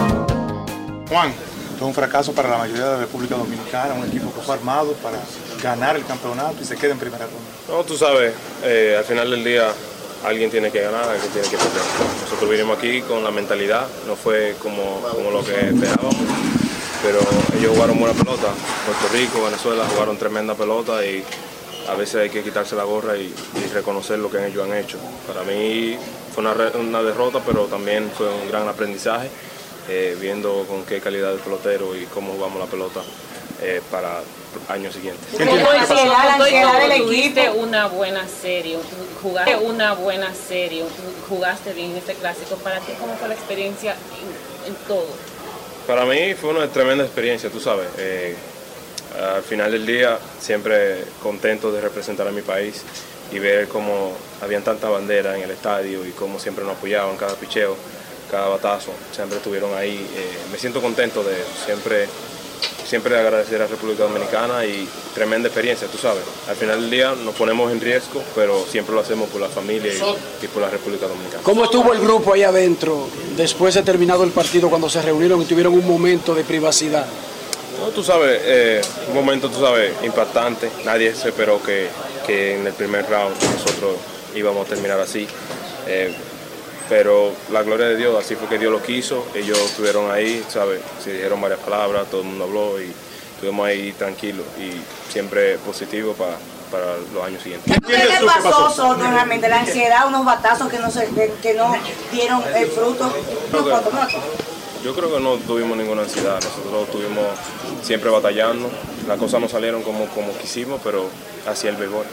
Juan, es un fracaso para la mayoría de la República Dominicana, un equipo que fue armado para ganar el campeonato y se queda en primera ronda. No, tú sabes, eh, al final del día alguien tiene que ganar, alguien tiene que perder. Nosotros vinimos aquí con la mentalidad, no fue como, como lo que esperábamos, pero ellos jugaron buena pelota. Puerto Rico, Venezuela jugaron tremenda pelota y a veces hay que quitarse la gorra y, y reconocer lo que ellos han hecho. Para mí fue una, una derrota, pero también fue un gran aprendizaje, eh, viendo con qué calidad de pelotero y cómo jugamos la pelota eh, para años siguientes. ¿Cómo tuviste una buena serie, jugaste una buena serie, jugaste bien en este clásico. Para ti, ¿cómo fue la experiencia en, en todo? Para mí fue una tremenda experiencia, tú sabes. Eh, al final del día, siempre contento de representar a mi país y ver cómo habían tanta bandera en el estadio y cómo siempre nos apoyaban cada picheo, cada batazo. Siempre estuvieron ahí. Eh, me siento contento de. Siempre, siempre agradecer a República Dominicana y tremenda experiencia, tú sabes. Al final del día nos ponemos en riesgo, pero siempre lo hacemos por la familia y, y por la República Dominicana. ¿Cómo estuvo el grupo ahí adentro después de terminado el partido cuando se reunieron y tuvieron un momento de privacidad? No, tú sabes, eh, un momento, tú sabes, impactante. Nadie se esperó que, que en el primer round nosotros íbamos a terminar así. Eh, pero la gloria de Dios, así fue que Dios lo quiso. Ellos estuvieron ahí, ¿sabes? Se dijeron varias palabras, todo el mundo habló y estuvimos ahí tranquilos y siempre positivo para, para los años siguientes. ¿Qué le pasó, Soto, realmente? La ansiedad, unos batazos que no, se, que, no dieron el fruto. Cuantos más. Yo creo que no tuvimos ninguna ansiedad, nosotros estuvimos siempre batallando. Las cosas no salieron como, como quisimos, pero hacia el béisbol.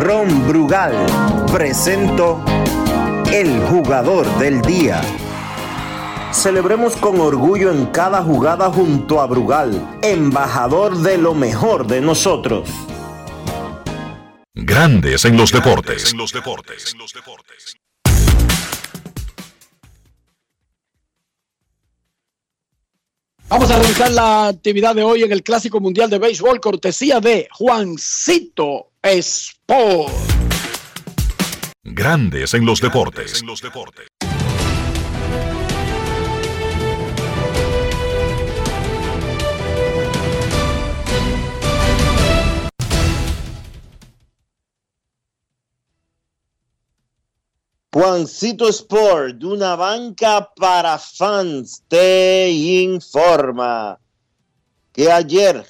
Ron Brugal presento el jugador del día. Celebremos con orgullo en cada jugada junto a Brugal, embajador de lo mejor de nosotros. Grandes en los deportes. Vamos a revisar la actividad de hoy en el Clásico Mundial de Béisbol, cortesía de Juancito Sport. Grandes en los deportes. Juancito Sport, de una banca para fans, te informa que ayer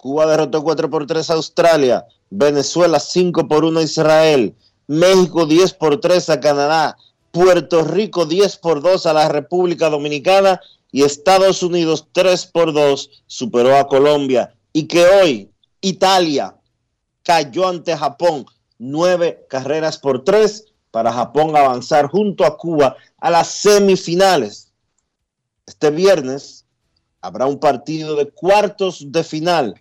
Cuba derrotó 4 por 3 a Australia, Venezuela 5 por 1 a Israel, México 10 por 3 a Canadá, Puerto Rico 10 por 2 a la República Dominicana y Estados Unidos 3 por 2 superó a Colombia y que hoy Italia cayó ante Japón nueve carreras por tres para Japón avanzar junto a Cuba a las semifinales. Este viernes habrá un partido de cuartos de final,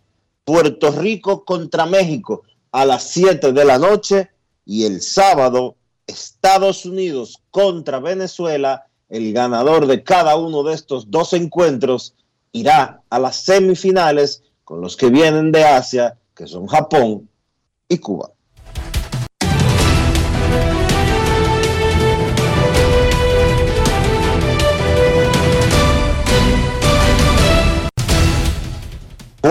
Puerto Rico contra México a las 7 de la noche y el sábado Estados Unidos contra Venezuela. El ganador de cada uno de estos dos encuentros irá a las semifinales con los que vienen de Asia, que son Japón y Cuba.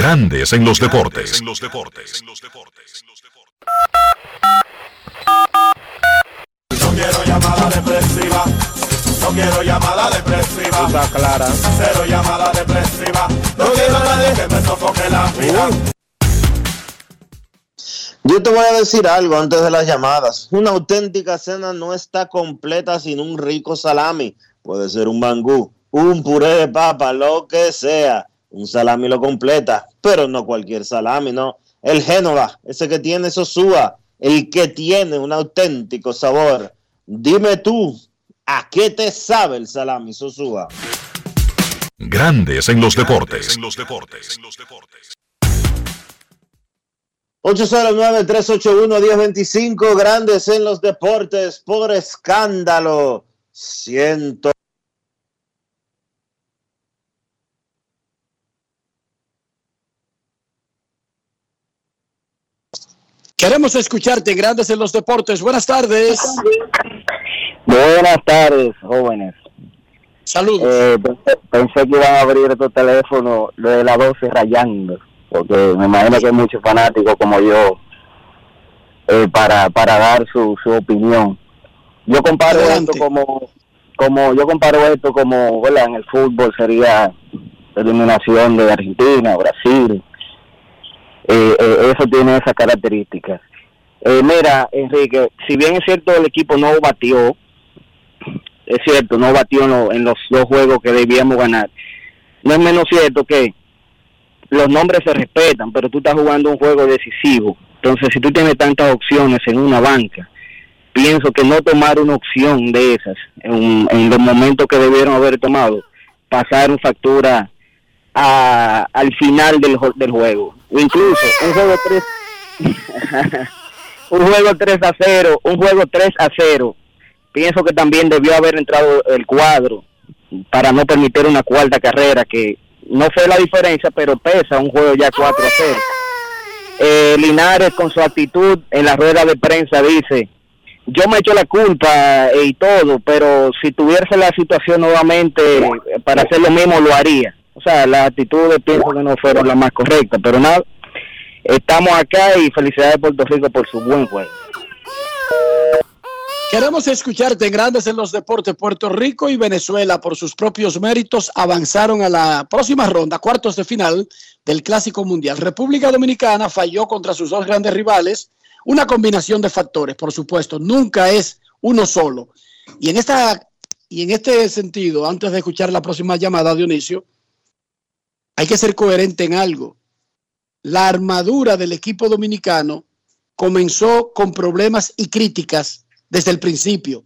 Grandes en los deportes. No quiero llamada depresiva. No quiero llamada depresiva. Está clara. Cero llamada depresiva. No quiero a nadie que me sofoque la vida. Yo te voy a decir algo antes de las llamadas. Una auténtica cena no está completa sin un rico salami. Puede ser un mangú, un puré de papa, lo que sea. Un salami lo completa, pero no cualquier salami, no. El Génova, ese que tiene Sosúa, el que tiene un auténtico sabor. Dime tú, ¿a qué te sabe el salami Sosúa? Grandes en los deportes. 809-381-1025, grandes en los deportes, por escándalo. Ciento. Queremos escucharte, grandes en los deportes. Buenas tardes. Buenas tardes, jóvenes. Saludos. Eh, pensé, que iban a abrir estos teléfonos lo de las 12 rayando, porque me imagino que hay muchos fanáticos como yo eh, para, para dar su, su opinión. Yo comparo esto como, como, yo comparo esto como, ¿verdad? En el fútbol sería eliminación de Argentina, Brasil, eh, eh, eso tiene esas características. Eh, mira, Enrique, si bien es cierto el equipo no batió, es cierto, no batió en, en los dos juegos que debíamos ganar, no es menos cierto que los nombres se respetan, pero tú estás jugando un juego decisivo. Entonces, si tú tienes tantas opciones en una banca, pienso que no tomar una opción de esas en, en los momentos que debieron haber tomado, pasar factura a- al final del, del juego. Incluso un juego 3 un juego 3 a 0, un juego 3 a 0. Pienso que también debió haber entrado el cuadro para no permitir una cuarta carrera que no fue la diferencia, pero pesa un juego ya 4 a 0. Eh, Linares con su actitud en la rueda de prensa dice, yo me echo la culpa eh, y todo, pero si tuviese la situación nuevamente eh, para hacer lo mismo lo haría. O sea, las actitudes pienso que no fueron las más correctas, pero nada, estamos acá y felicidades Puerto Rico por su buen juego. Queremos escucharte, grandes en los deportes. Puerto Rico y Venezuela, por sus propios méritos, avanzaron a la próxima ronda, cuartos de final del Clásico Mundial. República Dominicana falló contra sus dos grandes rivales. Una combinación de factores, por supuesto, nunca es uno solo. Y en, esta, y en este sentido, antes de escuchar la próxima llamada, Dionisio, hay que ser coherente en algo. La armadura del equipo dominicano comenzó con problemas y críticas desde el principio.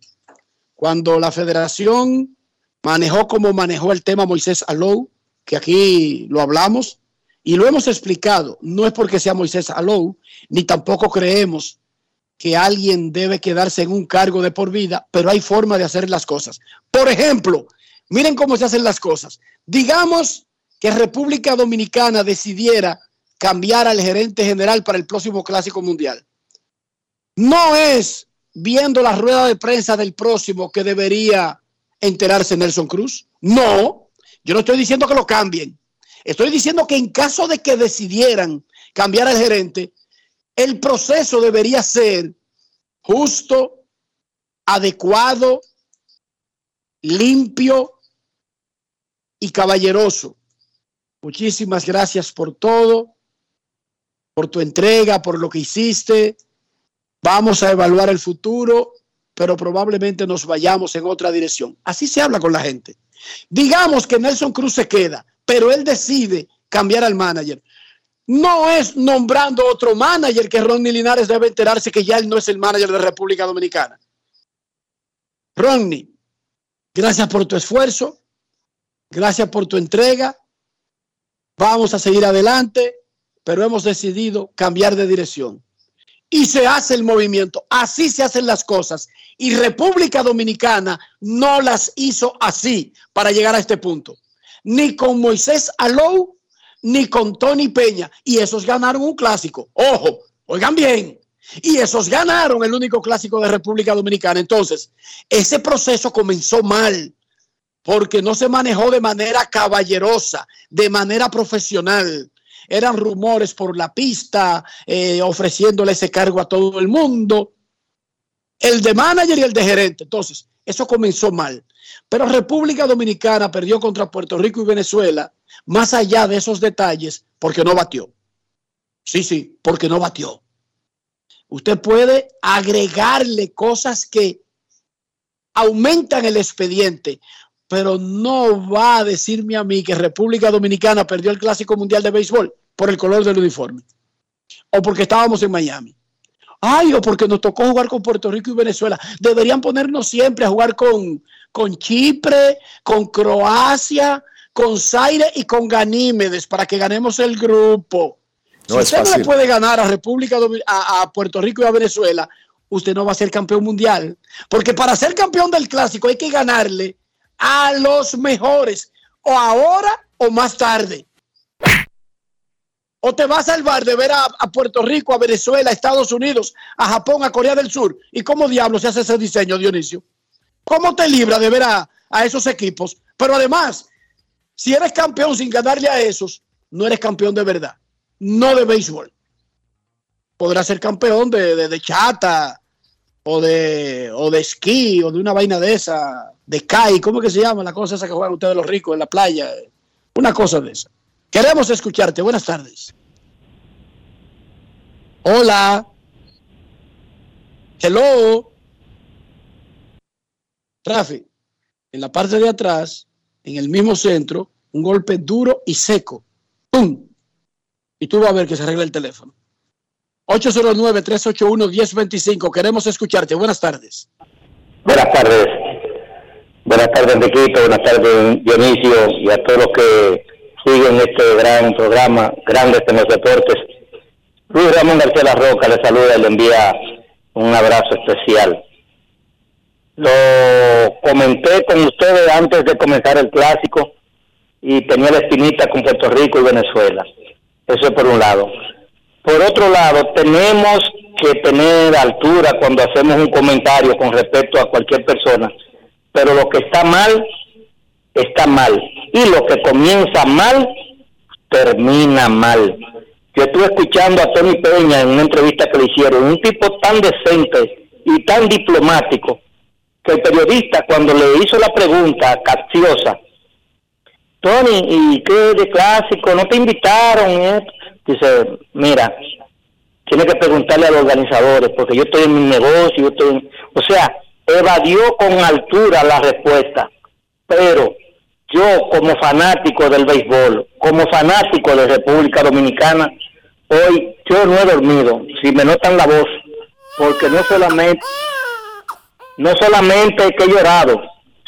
Cuando la federación manejó como manejó el tema Moisés Alou, que aquí lo hablamos y lo hemos explicado, no es porque sea Moisés Alou, ni tampoco creemos que alguien debe quedarse en un cargo de por vida, pero hay forma de hacer las cosas. Por ejemplo, miren cómo se hacen las cosas. Digamos que República Dominicana decidiera cambiar al gerente general para el próximo Clásico Mundial. No es viendo la rueda de prensa del próximo que debería enterarse Nelson Cruz? No, yo no estoy diciendo que lo cambien. Estoy diciendo que en caso de que decidieran cambiar al gerente, el proceso debería ser justo, adecuado, limpio y caballeroso. Muchísimas gracias por todo, por tu entrega, por lo que hiciste. Vamos a evaluar el futuro, pero probablemente nos vayamos en otra dirección. Así se habla con la gente. Digamos que Nelson Cruz se queda, pero él decide cambiar al manager. No es nombrando otro manager que Ronnie Linares debe enterarse que ya él no es el manager de República Dominicana. Ronnie, gracias por tu esfuerzo, gracias por tu entrega. Vamos a seguir adelante, pero hemos decidido cambiar de dirección. Y se hace el movimiento. Así se hacen las cosas. Y República Dominicana no las hizo así para llegar a este punto. Ni con Moisés Alou, ni con Tony Peña. Y esos ganaron un clásico. Ojo, oigan bien. Y esos ganaron el único clásico de República Dominicana. Entonces, ese proceso comenzó mal porque no se manejó de manera caballerosa, de manera profesional. Eran rumores por la pista, eh, ofreciéndole ese cargo a todo el mundo. El de manager y el de gerente. Entonces, eso comenzó mal. Pero República Dominicana perdió contra Puerto Rico y Venezuela, más allá de esos detalles, porque no batió. Sí, sí, porque no batió. Usted puede agregarle cosas que aumentan el expediente, pero no va a decirme a mí que República Dominicana perdió el Clásico Mundial de Béisbol por el color del uniforme o porque estábamos en Miami. Ay, o porque nos tocó jugar con Puerto Rico y Venezuela. Deberían ponernos siempre a jugar con, con Chipre, con Croacia, con Zaire y con Ganímedes para que ganemos el grupo. No si usted no le puede ganar a República a, a Puerto Rico y a Venezuela, usted no va a ser campeón mundial. Porque para ser campeón del clásico hay que ganarle a los mejores, o ahora o más tarde. O te va a salvar de ver a, a Puerto Rico, a Venezuela, a Estados Unidos, a Japón, a Corea del Sur. ¿Y cómo diablos se hace ese diseño, Dionisio? ¿Cómo te libra de ver a, a esos equipos? Pero además, si eres campeón sin ganarle a esos, no eres campeón de verdad, no de béisbol. Podrás ser campeón de, de, de chata o de, o de esquí o de una vaina de esa, de kai, ¿cómo que se llama la cosa esa que juegan ustedes los ricos en la playa? Una cosa de esa. Queremos escucharte. Buenas tardes. Hola. Hello. Rafi, en la parte de atrás, en el mismo centro, un golpe duro y seco. ¡Pum! Y tú vas a ver que se arregla el teléfono. 809-381-1025. Queremos escucharte. Buenas tardes. Buenas tardes. Buenas tardes, Enriquito. Buenas tardes, Dionisio, y a todos los que siguen este gran programa, Grandes en los Deportes. Luis Ramón García La Roca le saluda y le envía un abrazo especial. Lo comenté con ustedes antes de comenzar el clásico y tenía la espinita con Puerto Rico y Venezuela. Eso es por un lado. Por otro lado, tenemos que tener altura cuando hacemos un comentario con respecto a cualquier persona, pero lo que está mal, está mal. Y lo que comienza mal, termina mal. Yo estuve escuchando a Tony Peña en una entrevista que le hicieron, un tipo tan decente y tan diplomático, que el periodista cuando le hizo la pregunta capciosa, Tony, ¿y qué de clásico? ¿No te invitaron? esto?" Dice, mira, tiene que preguntarle a los organizadores, porque yo estoy en mi negocio, yo estoy O sea, evadió con altura la respuesta. Pero yo, como fanático del béisbol, como fanático de República Dominicana, hoy yo no he dormido. Si me notan la voz, porque no solamente, no solamente que he llorado,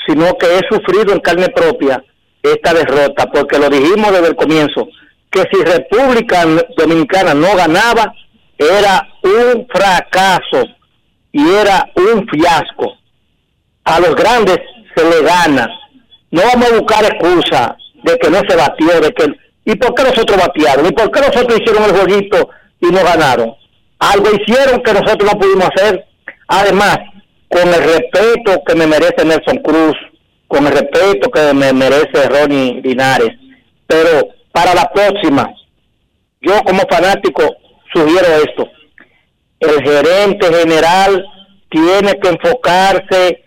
sino que he sufrido en carne propia esta derrota, porque lo dijimos desde el comienzo, que si República Dominicana no ganaba, era un fracaso y era un fiasco. A los grandes se le gana. No vamos a buscar excusa de que no se batió, de que... ¿Y por qué nosotros batearon? ¿Y por qué nosotros hicieron el jueguito y no ganaron? Algo hicieron que nosotros no pudimos hacer. Además, con el respeto que me merece Nelson Cruz, con el respeto que me merece Ronnie Linares, pero para la próxima, yo como fanático sugiero esto. El gerente general tiene que enfocarse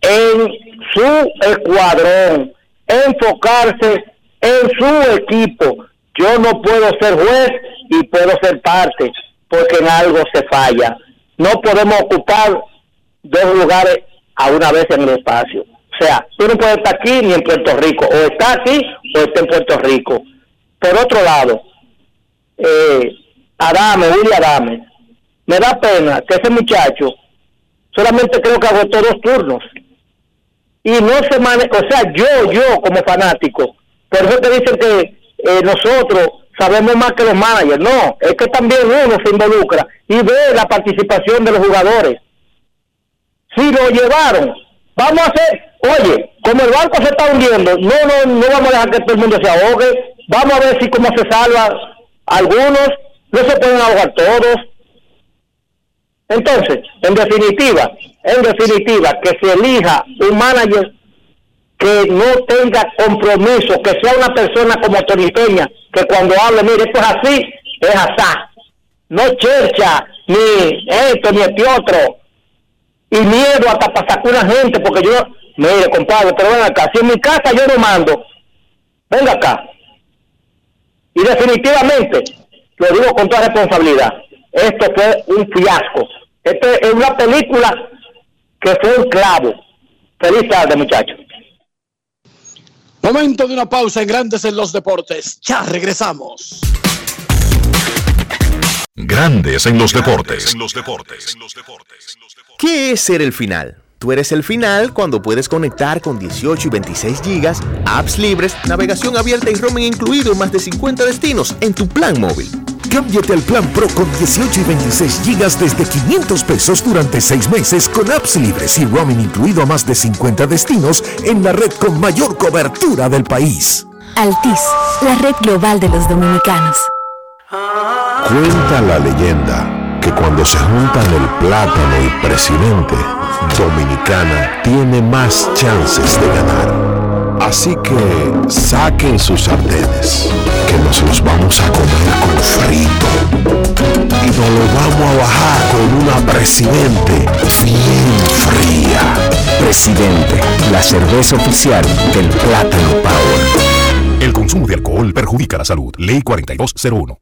en su escuadrón, enfocarse en su equipo. Yo no puedo ser juez y puedo ser parte, porque en algo se falla. No podemos ocupar dos lugares a una vez en el espacio. O sea, tú no puedes estar aquí ni en Puerto Rico, o está aquí o está en Puerto Rico. Por otro lado, eh, Adame, Willy Adame, me da pena que ese muchacho solamente creo que agotó dos turnos. Y no se maneja, o sea, yo, yo como fanático, por eso te dicen que eh, nosotros sabemos más que los managers. No, es que también uno se involucra y ve la participación de los jugadores. Si lo llevaron, vamos a hacer, oye, como el barco se está hundiendo, no, no, no vamos a dejar que todo el mundo se ahogue, vamos a ver si cómo se salva algunos, no se pueden ahogar todos. Entonces, en definitiva, en definitiva, que se elija un manager que no tenga compromiso, que sea una persona como Tony Peña, que cuando hable, mire, esto es así, es asá. No chercha, ni esto, ni este otro. Y miedo hasta para sacar una gente, porque yo, mire, compadre, pero ven acá, si en mi casa yo no mando, venga acá. Y definitivamente, lo digo con toda responsabilidad, esto fue un fiasco. Esto es una película que fue un clavo. Feliz tarde, muchachos. Momento de una pausa en Grandes en los Deportes. Ya regresamos. Grandes en los deportes. ¿Qué es ser el final? Tú eres el final cuando puedes conectar con 18 y 26 gigas, apps libres, navegación abierta y roaming incluido en más de 50 destinos en tu plan móvil. Cámbiate al plan Pro con 18 y 26 gigas desde 500 pesos durante 6 meses con apps libres y roaming incluido a más de 50 destinos en la red con mayor cobertura del país. Altis, la red global de los dominicanos. Cuenta la leyenda que cuando se juntan el plátano y presidente, Dominicana tiene más chances de ganar. Así que saquen sus sartenes, que nos los vamos a comer con frito. Y nos lo vamos a bajar con una presidente bien fría. Presidente, la cerveza oficial del Plátano Power. El consumo de alcohol perjudica la salud. Ley 4201.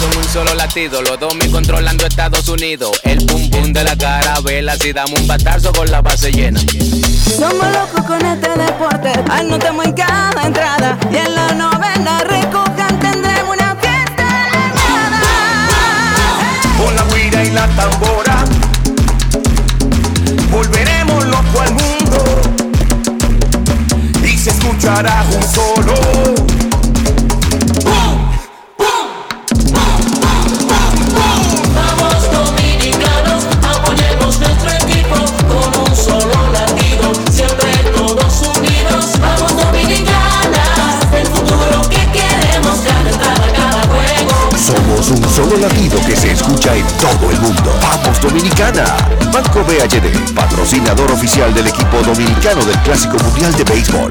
Somos un solo latido, los dos me controlando Estados Unidos. El pum pum de la carabela, si damos un batazo con la base llena. Somos locos con este deporte, anotamos en cada entrada. Y en la novena recojan tendremos una fiesta Con la guira y la tambora, volveremos loco al mundo. Y se escuchará un solo. Somos un solo latido que se escucha en todo el mundo. ¡Vamos Dominicana! Banco BHD, patrocinador oficial del equipo dominicano del Clásico Mundial de Béisbol.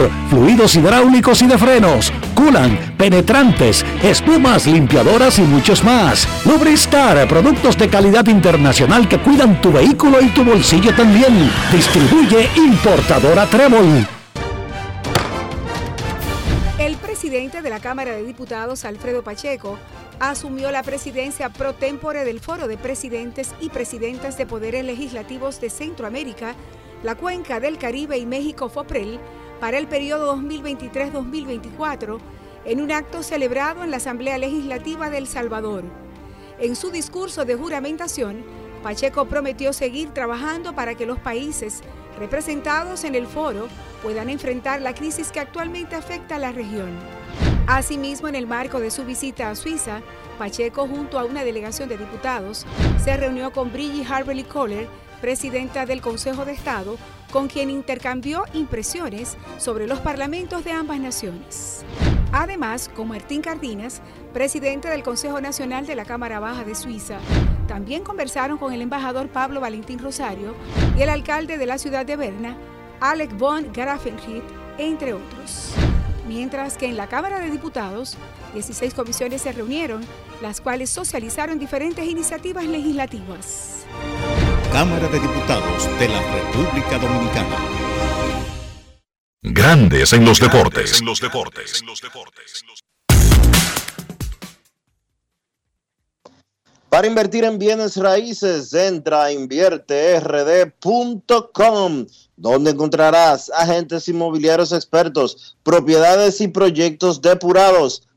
fluidos hidráulicos y de frenos, culan, penetrantes, espumas, limpiadoras y muchos más. Lubristar, productos de calidad internacional que cuidan tu vehículo y tu bolsillo también. Distribuye importadora Trébol. El presidente de la Cámara de Diputados, Alfredo Pacheco, asumió la presidencia pro tempore del Foro de Presidentes y Presidentas de Poderes Legislativos de Centroamérica, la Cuenca del Caribe y México FOPREL para el periodo 2023-2024 en un acto celebrado en la Asamblea Legislativa de El Salvador. En su discurso de juramentación, Pacheco prometió seguir trabajando para que los países representados en el foro puedan enfrentar la crisis que actualmente afecta a la región. Asimismo, en el marco de su visita a Suiza, Pacheco, junto a una delegación de diputados, se reunió con Brigitte Harberly Kohler, presidenta del Consejo de Estado, con quien intercambió impresiones sobre los parlamentos de ambas naciones. Además, con Martín Cardinas, presidente del Consejo Nacional de la Cámara Baja de Suiza, también conversaron con el embajador Pablo Valentín Rosario y el alcalde de la ciudad de Berna, Alec von Grafenried, entre otros. Mientras que en la Cámara de Diputados, 16 comisiones se reunieron, las cuales socializaron diferentes iniciativas legislativas. Cámara de Diputados de la República Dominicana. Grandes en los deportes. En los deportes. Para invertir en bienes raíces, entra a invierterd.com, donde encontrarás agentes inmobiliarios expertos, propiedades y proyectos depurados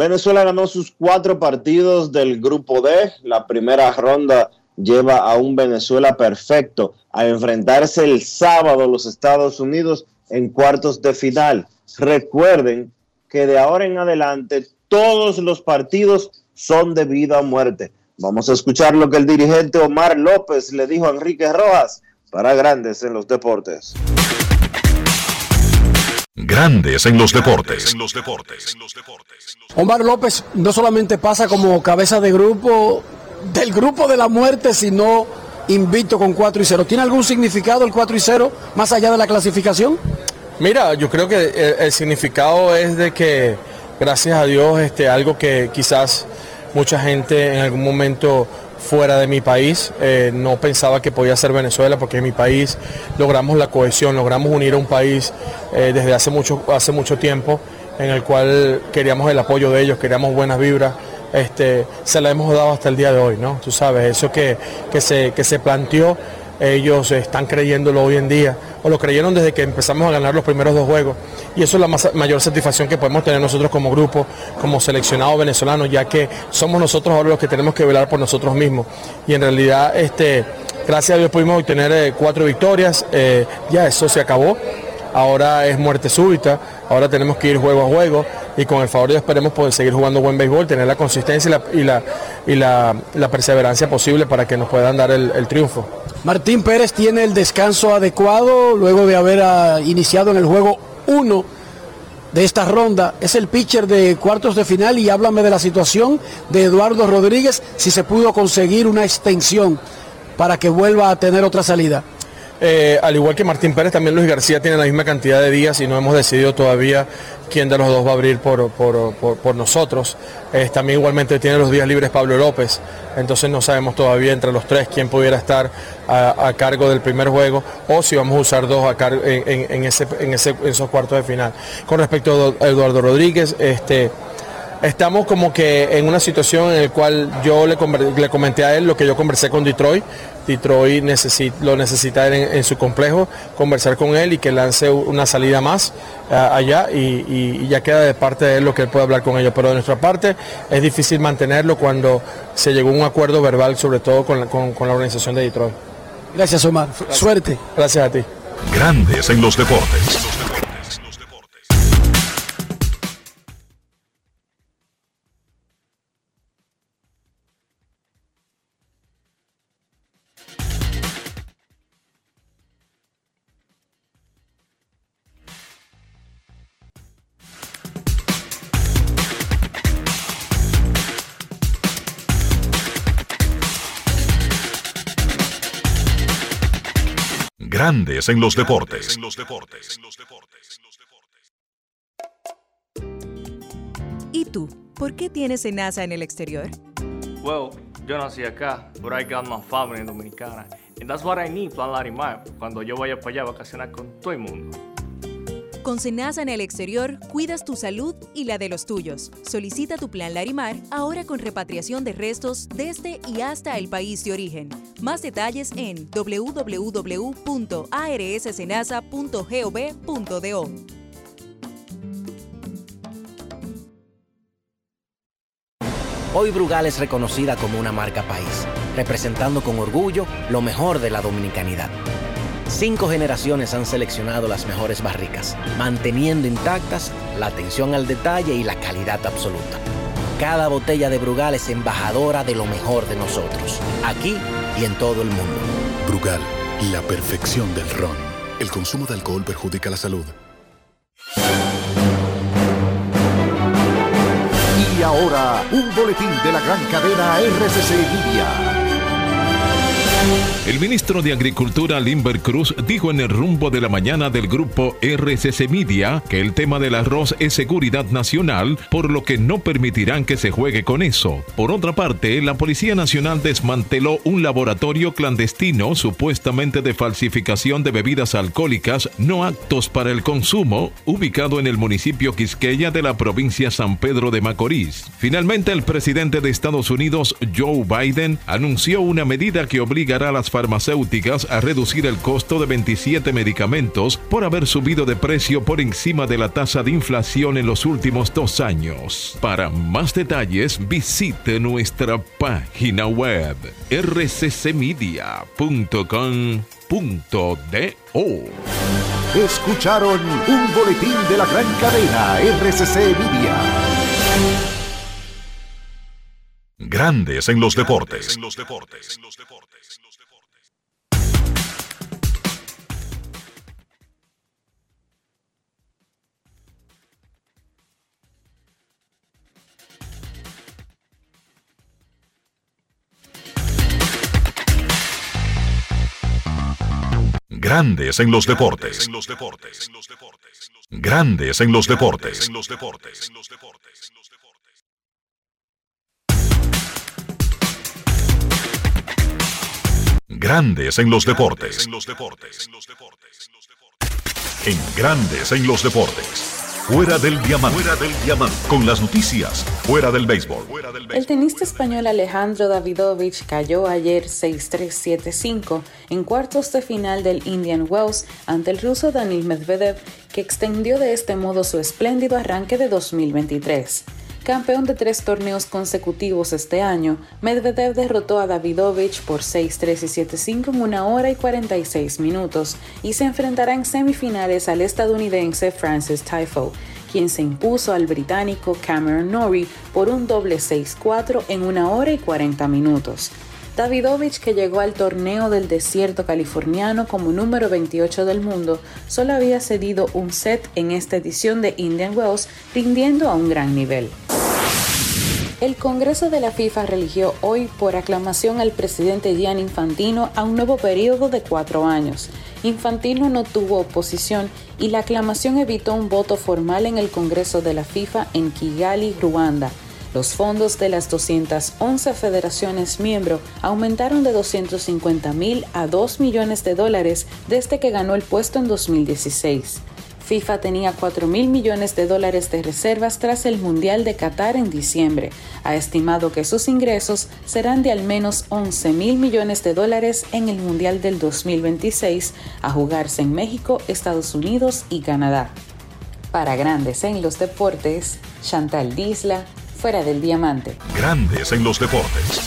Venezuela ganó sus cuatro partidos del grupo D. La primera ronda lleva a un Venezuela perfecto a enfrentarse el sábado a los Estados Unidos en cuartos de final. Recuerden que de ahora en adelante todos los partidos son de vida o muerte. Vamos a escuchar lo que el dirigente Omar López le dijo a Enrique Rojas para Grandes en los Deportes. Grandes en los deportes. Omar López no solamente pasa como cabeza de grupo del grupo de la muerte, sino invicto con 4 y 0. ¿Tiene algún significado el 4 y 0 más allá de la clasificación? Mira, yo creo que el, el significado es de que, gracias a Dios, este, algo que quizás mucha gente en algún momento fuera de mi país. Eh, no pensaba que podía ser Venezuela porque en mi país logramos la cohesión, logramos unir a un país eh, desde hace mucho, hace mucho tiempo en el cual queríamos el apoyo de ellos, queríamos buenas vibras. Este, se la hemos dado hasta el día de hoy, ¿no? Tú sabes, eso que, que, se, que se planteó ellos están creyéndolo hoy en día, o lo creyeron desde que empezamos a ganar los primeros dos juegos. Y eso es la mayor satisfacción que podemos tener nosotros como grupo, como seleccionados venezolanos, ya que somos nosotros ahora los que tenemos que velar por nosotros mismos. Y en realidad, este, gracias a Dios pudimos obtener eh, cuatro victorias, eh, ya eso se acabó. Ahora es muerte súbita, ahora tenemos que ir juego a juego y con el favor de esperemos poder seguir jugando buen béisbol, tener la consistencia y la, y la, perseverancia posible para que nos puedan dar el triunfo. Martín Pérez tiene el descanso adecuado luego de haber ah, iniciado en el juego 1 de esta ronda. Es el pitcher de cuartos de final y háblame de la situación de Eduardo Rodríguez, si se pudo conseguir una extensión para que vuelva a tener otra salida. Eh, al igual que Martín Pérez, también Luis García tiene la misma cantidad de días y no hemos decidido todavía quién de los dos va a abrir por, nosotros. también igualmente tiene los días libres Pablo López, entonces no sabemos todavía entre los tres quién pudiera estar a, cargo del primer juego o si vamos a usar dos a cargo en, ese, en, esos cuartos de final. Con respecto a Eduardo Rodríguez, este, estamos como que en una situación en la cual yo le, le, comenté a él lo que yo conversé con Detroit, Detroit lo necesita en, su complejo, conversar con él y que lance una salida más eh, allá y, ya queda de parte de él lo que él puede hablar con ellos. Pero de nuestra parte es difícil mantenerlo cuando se llegó a un acuerdo verbal, sobre todo con la, organización de Detroit. Gracias Omar, suerte. Gracias a ti. Grandes en los deportes. Grandes en los deportes. ¿Y tú? ¿Por qué tienes NASA en el exterior? Well, yo nací acá, but I got my family dominicana. And that's what I need, Plan Larimar, cuando yo vaya para allá a vacacionar con todo el mundo. Con Senasa en el exterior, cuidas tu salud y la de los tuyos. Solicita tu plan Larimar ahora con repatriación de restos desde y hasta el país de origen. Más detalles en www.arssenasa.gov.do. Hoy Brugal es reconocida como una marca país, representando con orgullo lo mejor de la dominicanidad. Cinco generaciones han seleccionado las mejores barricas, manteniendo intactas la atención al detalle y la calidad absoluta. Cada botella de Brugal es embajadora de lo mejor de nosotros, aquí y en todo el mundo. Brugal, la perfección del ron. El consumo de alcohol perjudica la salud. Y ahora, un boletín de la gran cadena RCC Libia. El ministro de Agricultura, Limber Cruz, dijo en el rumbo de la mañana del grupo RCC Media que el tema del arroz es seguridad nacional, por lo que no permitirán que se juegue con eso. Por otra parte, la Policía Nacional desmanteló un laboratorio clandestino supuestamente de falsificación de bebidas alcohólicas no aptos para el consumo, ubicado en el municipio Quisqueya de la provincia San Pedro de Macorís. Finalmente, el presidente de Estados Unidos, Joe Biden, anunció una medida que obligará a las farmacéuticas a reducir el costo de 27 medicamentos por haber subido de precio por encima de la tasa de inflación en los últimos dos años. Para más detalles, visite nuestra página web rccmedia.com.do. Escucharon un boletín de la gran cadena RCC Media. Grandes en los deportes. Grandes en los deportes. Grandes en los deportes. Grandes en los deportes. En Grandes en los deportes. Fuera del diamante. Fuera del diamante. Con las noticias. Fuera del béisbol. El tenista español Alejandro Davidovich cayó ayer 6-3-7-5 en cuartos de final del Indian Wells ante el ruso Daniil Medvedev, que extendió de este modo su espléndido arranque de 2023. Campeón de tres torneos consecutivos este año, Medvedev derrotó a Davidovich por 6-3 y 7-5 en una hora y 46 minutos y se enfrentará en semifinales al estadounidense Francis Tiafoe, quien se impuso al británico Cameron Norrie por un doble 6-4 en una hora y 40 minutos. Davidovich, que llegó al torneo del desierto californiano como número 28 del mundo, solo había cedido un set en esta edición de Indian Wells, rindiendo a un gran nivel. El Congreso de la FIFA religió hoy por aclamación al presidente Gianni Infantino a un nuevo periodo de cuatro años. Infantino no tuvo oposición y la aclamación evitó un voto formal en el Congreso de la FIFA en Kigali, Ruanda. Los fondos de las 211 federaciones miembro aumentaron de 250 mil a 2 millones de dólares desde que ganó el puesto en 2016. FIFA tenía 4 mil millones de dólares de reservas tras el Mundial de Qatar en diciembre. Ha estimado que sus ingresos serán de al menos 11 mil millones de dólares en el Mundial del 2026, a jugarse en México, Estados Unidos y Canadá. Para Grandes en los Deportes, Chantal Disla, fuera del diamante. Grandes en los deportes.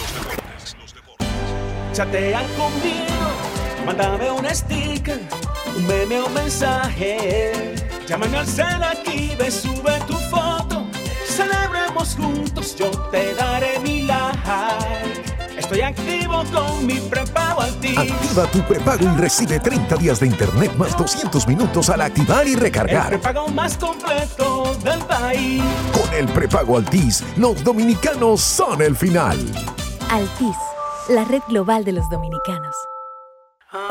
Chatea conmigo, mándame un sticker, un meme o mensaje. Llámame al cel aquí, ve, sube tu foto. Celebremos juntos, yo te daré mi like. Estoy activo con mi prepago Altis. Activa tu prepago y recibe 30 días de internet más 200 minutos al activar y El recargar. prepago más completo del país. Con el prepago Altis, los dominicanos son el final. Altis, la red global de los dominicanos.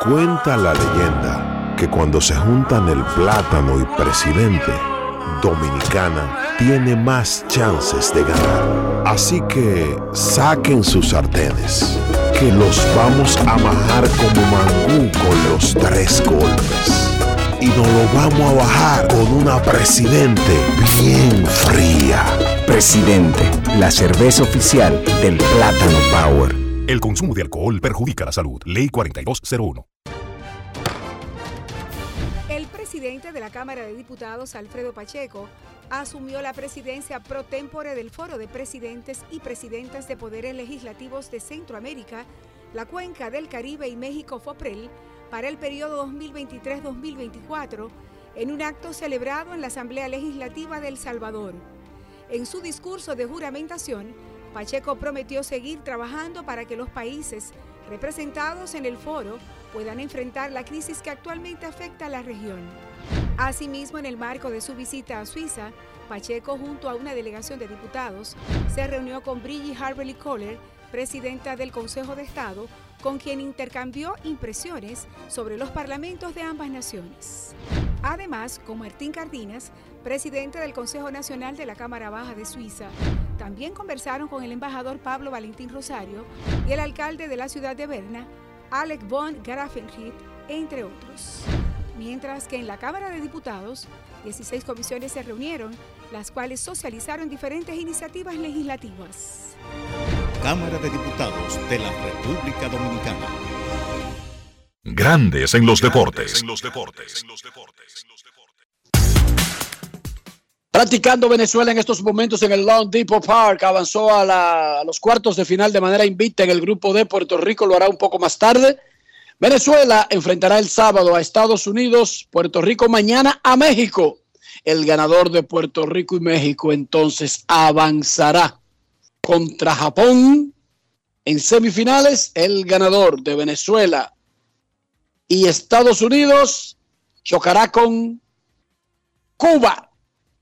Cuenta la leyenda que cuando se juntan el plátano y presidente, Dominicana tiene más chances de ganar. Así que saquen sus sartenes, que los vamos a bajar como mangú con los tres golpes. Y nos lo vamos a bajar con una presidente bien fría. Presidente, la cerveza oficial del Plátano Power. El consumo de alcohol perjudica la salud. Ley 4201. Presidente de la Cámara de Diputados, Alfredo Pacheco, asumió la presidencia pro tempore del Foro de Presidentes y Presidentas de Poderes Legislativos de Centroamérica, la Cuenca del Caribe y México FOPREL para el periodo 2023-2024 en un acto celebrado en la Asamblea Legislativa de El Salvador. En su discurso de juramentación, Pacheco prometió seguir trabajando para que los países representados en el foro puedan enfrentar la crisis que actualmente afecta a la región. Asimismo, en el marco de su visita a Suiza, Pacheco, junto a una delegación de diputados, se reunió con Brigitte Harberly Kohler, presidenta del Consejo de Estado, con quien intercambió impresiones sobre los parlamentos de ambas naciones. Además, con Martín Cardinas, presidente del Consejo Nacional de la Cámara Baja de Suiza, también conversaron con el embajador Pablo Valentín Rosario y el alcalde de la ciudad de Berna, Alec von Grafenried, entre otros. Mientras que en la Cámara de Diputados, 16 comisiones se reunieron, las cuales socializaron diferentes iniciativas legislativas. Cámara de Diputados de la República Dominicana. Grandes en los deportes. Practicando Venezuela en estos momentos en el Long Depot Park, avanzó a, la- a los cuartos de final de manera invicta en el grupo de Puerto Rico, lo hará un poco más tarde. Venezuela enfrentará el sábado a Estados Unidos, Puerto Rico mañana a México. El ganador de Puerto Rico y México entonces avanzará contra Japón en semifinales. El ganador de Venezuela y Estados Unidos chocará con Cuba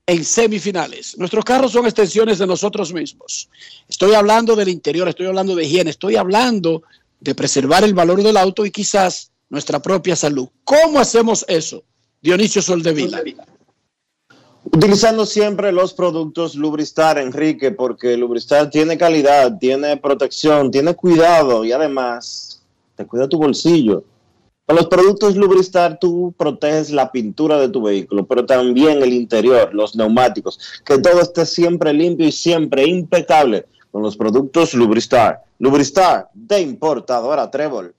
en semifinales. Nuestros carros son extensiones de nosotros mismos. Estoy hablando del interior, estoy hablando de higiene, estoy hablando de preservar el valor del auto y quizás nuestra propia salud. ¿Cómo hacemos eso? Dionisio Soldevila. Utilizando siempre los productos Lubristar, Enrique, porque Lubristar tiene calidad, tiene protección, tiene cuidado y además te cuida tu bolsillo. Con los productos Lubristar tú proteges la pintura de tu vehículo, pero también el interior, los neumáticos, que todo esté siempre limpio y siempre impecable con los productos Lubristar. Lubristar de importadora Trébol.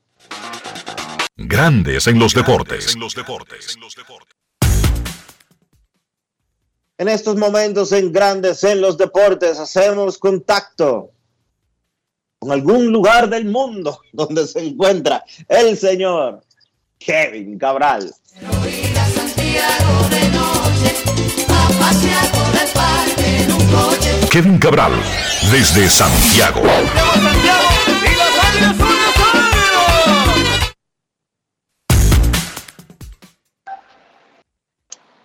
Grandes en los deportes. En estos momentos en Grandes en los Deportes hacemos contacto con algún lugar del mundo donde se encuentra el señor Kevin Cabral. Kevin Cabral, desde Santiago.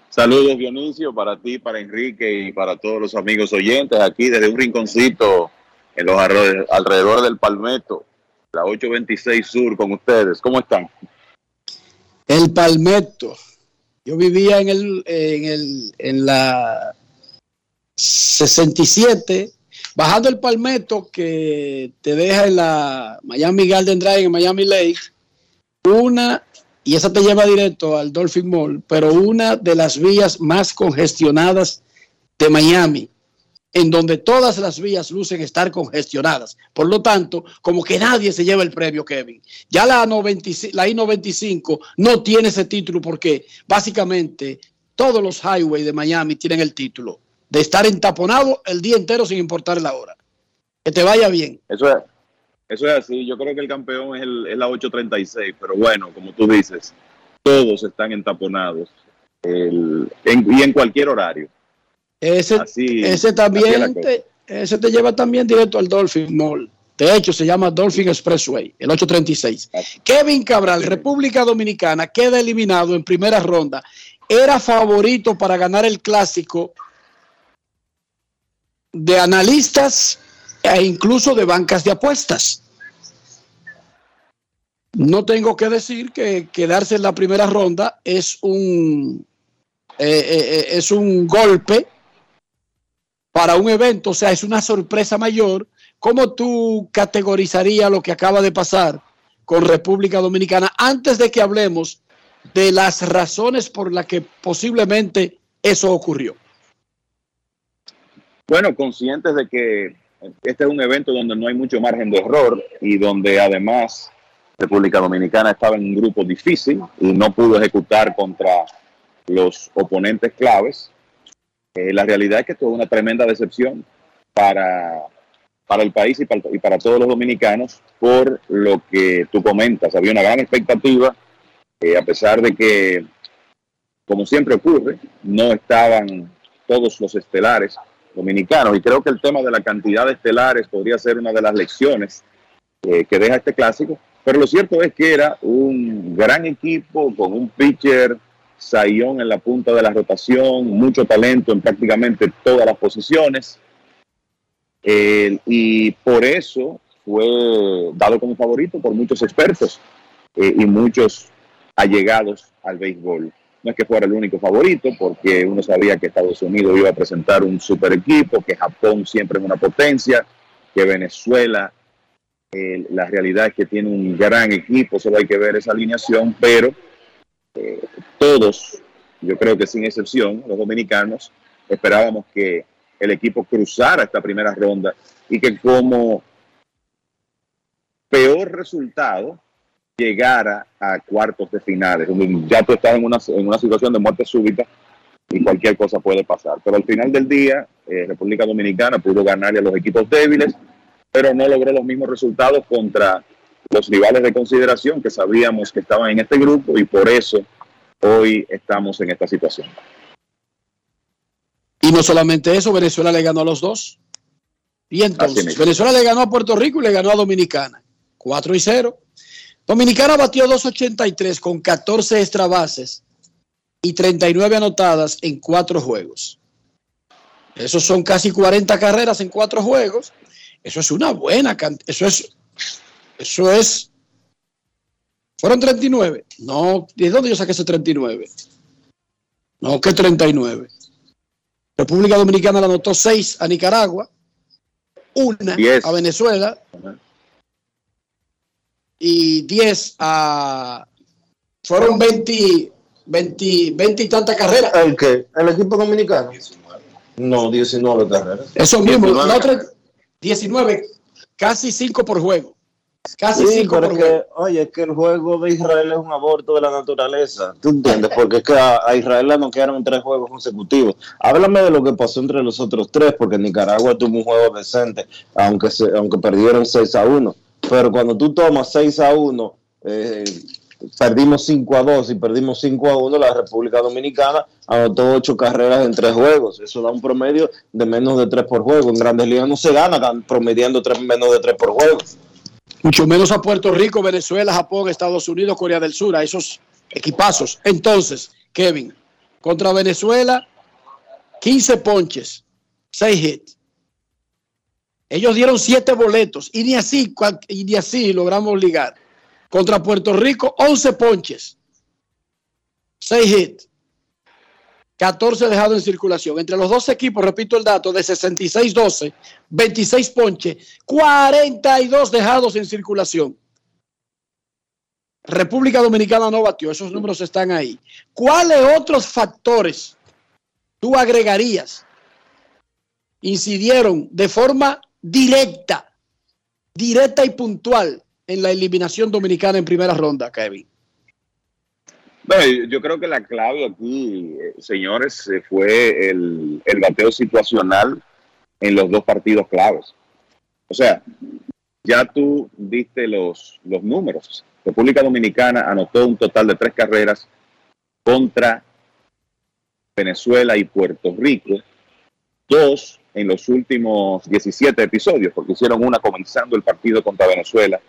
Saludos Dionisio para ti, para Enrique y para todos los amigos oyentes aquí desde un rinconcito en los alrededor del Palmetto, la 826 Sur con ustedes. ¿Cómo están? El Palmetto. Yo vivía en el, en el, en la 67, bajando el Palmetto que te deja en la Miami Garden Drive, en Miami Lake, una, y esa te lleva directo al Dolphin Mall, pero una de las vías más congestionadas de Miami, en donde todas las vías lucen estar congestionadas. Por lo tanto, como que nadie se lleva el premio, Kevin. Ya la, 95 la I-95 no tiene ese título porque básicamente todos los highways de Miami tienen el título de estar entaponado el día entero sin importar la hora. Que te vaya bien. Eso es, eso es así. Yo creo que el campeón es, el- es la 836, pero bueno, como tú dices, todos están entaponados el- en- y en cualquier horario. Ese, Así- ese también te, ese te lleva también directo al Dolphin Mall. De hecho, se llama Dolphin Expressway, el 836. Kevin Cabral, República Dominicana, queda eliminado en primera ronda. Era favorito para ganar el clásico de analistas e incluso de bancas de apuestas. No tengo que decir que quedarse en la primera ronda es un, eh, eh, eh, es un golpe para un evento, o sea, es una sorpresa mayor. ¿Cómo tú categorizarías lo que acaba de pasar con República Dominicana antes de que hablemos de las razones por las que posiblemente eso ocurrió? Bueno, conscientes de que este es un evento donde no hay mucho margen de error y donde además República Dominicana estaba en un grupo difícil y no pudo ejecutar contra los oponentes claves. Eh, la realidad es que esto es una tremenda decepción para, para el país y para, y para todos los dominicanos por lo que tú comentas. Había una gran expectativa, eh, a pesar de que, como siempre ocurre, no estaban todos los estelares dominicanos. Y creo que el tema de la cantidad de estelares podría ser una de las lecciones eh, que deja este clásico. Pero lo cierto es que era un gran equipo con un pitcher sayón en la punta de la rotación, mucho talento en prácticamente todas las posiciones. Y por eso fue dado como favorito por muchos expertos eh, y muchos allegados al béisbol. No es que fuera el único favorito, porque uno sabía que Estados Unidos iba a presentar un super equipo, que Japón siempre es una potencia, que Venezuela, eh, la realidad es que tiene un gran equipo, solo hay que ver esa alineación, pero eh, todos, yo creo que sin excepción, los dominicanos, esperábamos que el equipo cruzara esta primera ronda y que como peor resultado llegara a cuartos de finales. Ya tú estás en una, en una situación de muerte súbita y cualquier cosa puede pasar. Pero al final del día, eh, República Dominicana pudo ganarle a los equipos débiles, pero no logró los mismos resultados contra los rivales de consideración que sabíamos que estaban en este grupo y por eso hoy estamos en esta situación. Y no solamente eso, Venezuela le ganó a los dos. Y entonces, Venezuela le ganó a Puerto Rico y le ganó a Dominicana. 4 y 0. Dominicana batió 2.83 con 14 extra bases y 39 anotadas en cuatro juegos. Esos son casi 40 carreras en cuatro juegos. Eso es una buena cantidad. Eso es, eso es. ¿Fueron 39? No, ¿de dónde yo saqué ese 39? No, que 39. República Dominicana le anotó 6 a Nicaragua, una a Venezuela y 10 a... Fueron 20, 20, 20 y tantas carreras. ¿El qué? ¿El equipo dominicano? No, 19 carreras. Eso mismo, 19, 19 casi 5 por juego. Casi sí, 5 por que, juego. Oye, es que el juego de Israel es un aborto de la naturaleza. ¿Tú entiendes? Porque es que a, a Israel le noquearon tres juegos consecutivos. Háblame de lo que pasó entre los otros tres, porque Nicaragua tuvo un juego decente, aunque, se, aunque perdieron 6 a 1 pero cuando tú tomas 6 a 1, eh, perdimos 5 a 2 y perdimos 5 a 1, la República Dominicana anotó 8 carreras en 3 juegos. Eso da un promedio de menos de 3 por juego. En grandes ligas no se gana promediando 3, menos de 3 por juego. Mucho menos a Puerto Rico, Venezuela, Japón, Estados Unidos, Corea del Sur, a esos equipazos. Entonces, Kevin, contra Venezuela, 15 ponches, 6 hits. Ellos dieron siete boletos y ni así, y ni así logramos ligar. Contra Puerto Rico, 11 ponches, 6 hits, 14 dejados en circulación. Entre los dos equipos, repito el dato, de 66-12, 26 ponches, 42 dejados en circulación. República Dominicana no batió, esos números están ahí. ¿Cuáles otros factores tú agregarías incidieron de forma directa, directa y puntual en la eliminación dominicana en primera ronda, Kevin? Yo creo que la clave aquí, eh, señores, fue el, el bateo situacional en los dos partidos claves. O sea, ya tú diste los, los números. República Dominicana anotó un total de tres carreras contra Venezuela y Puerto Rico, dos en los últimos 17 episodios, porque hicieron una comenzando el partido contra Venezuela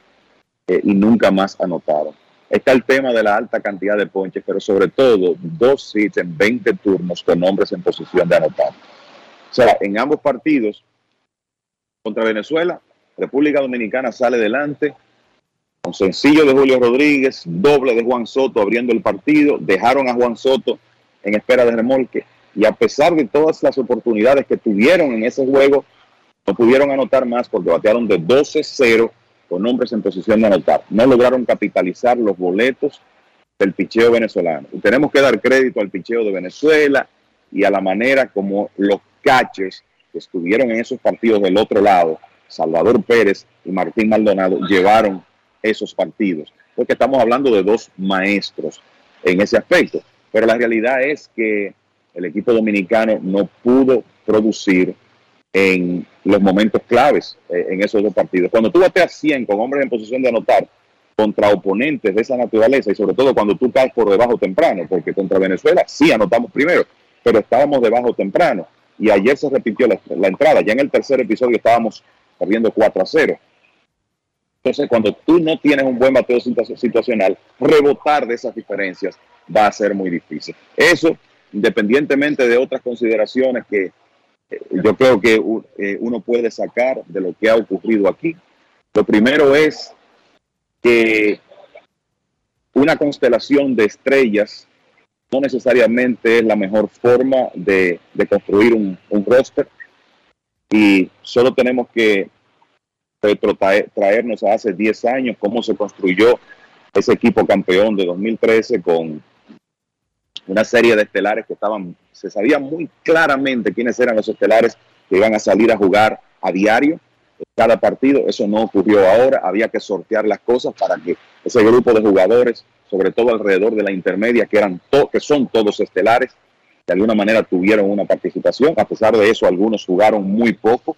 eh, y nunca más anotaron. Está el tema de la alta cantidad de ponches, pero sobre todo dos hits en 20 turnos con hombres en posición de anotar. O sea, en ambos partidos contra Venezuela, República Dominicana sale delante con sencillo de Julio Rodríguez, doble de Juan Soto abriendo el partido, dejaron a Juan Soto en espera de remolque Y a pesar de todas las oportunidades que tuvieron en ese juego, no pudieron anotar más porque batearon de 12-0 con hombres en posición de anotar. No lograron capitalizar los boletos del picheo venezolano. Y tenemos que dar crédito al picheo de Venezuela y a la manera como los catchers que estuvieron en esos partidos del otro lado, Salvador Pérez y Martín Maldonado, llevaron esos partidos. Porque estamos hablando de dos maestros en ese aspecto. Pero la realidad es que el equipo dominicano no pudo producir en los momentos claves eh, en esos dos partidos. Cuando tú bateas 100 con hombres en posición de anotar contra oponentes de esa naturaleza y sobre todo cuando tú caes por debajo temprano, porque contra Venezuela sí anotamos primero, pero estábamos debajo temprano. Y ayer se repitió la, la entrada, ya en el tercer episodio estábamos perdiendo 4 a 0. Entonces, cuando tú no tienes un buen bateo situacional, rebotar de esas diferencias va a ser muy difícil. Eso, independientemente de otras consideraciones que eh, yo creo que eh, uno puede sacar de lo que ha ocurrido aquí. Lo primero es que una constelación de estrellas no necesariamente es la mejor forma de, construir un, roster y solo tenemos que traernos a hace 10 años cómo se construyó ese equipo campeón de 2013 con una serie de estelares que estaban, se sabía muy claramente quiénes eran los estelares que iban a salir a jugar a diario cada partido. Eso no ocurrió ahora. Había que sortear las cosas para que ese grupo de jugadores, sobre todo alrededor de la intermedia, que, eran que son todos estelares, de alguna manera tuvieron una participación. A pesar de eso, algunos jugaron muy poco.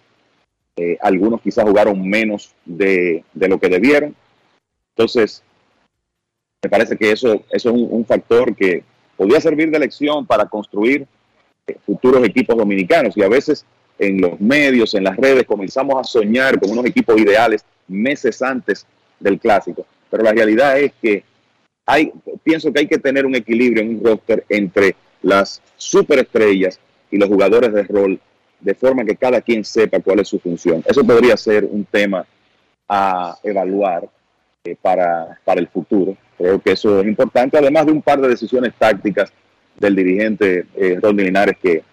Eh, algunos quizás jugaron menos de, lo que debieron. Entonces, me parece que eso, eso es un factor que podía servir de lección para construir eh, futuros equipos dominicanos. Y a veces en los medios, en las redes, comenzamos a soñar con unos equipos ideales meses antes del clásico. Pero la realidad es que hay, pienso que hay que tener un equilibrio en un roster entre las superestrellas y los jugadores de rol, de forma que cada quien sepa cuál es su función. Eso podría ser un tema a evaluar eh, para, para el futuro. Creo que eso es importante, además de un par de decisiones tácticas del dirigente eh, Linares que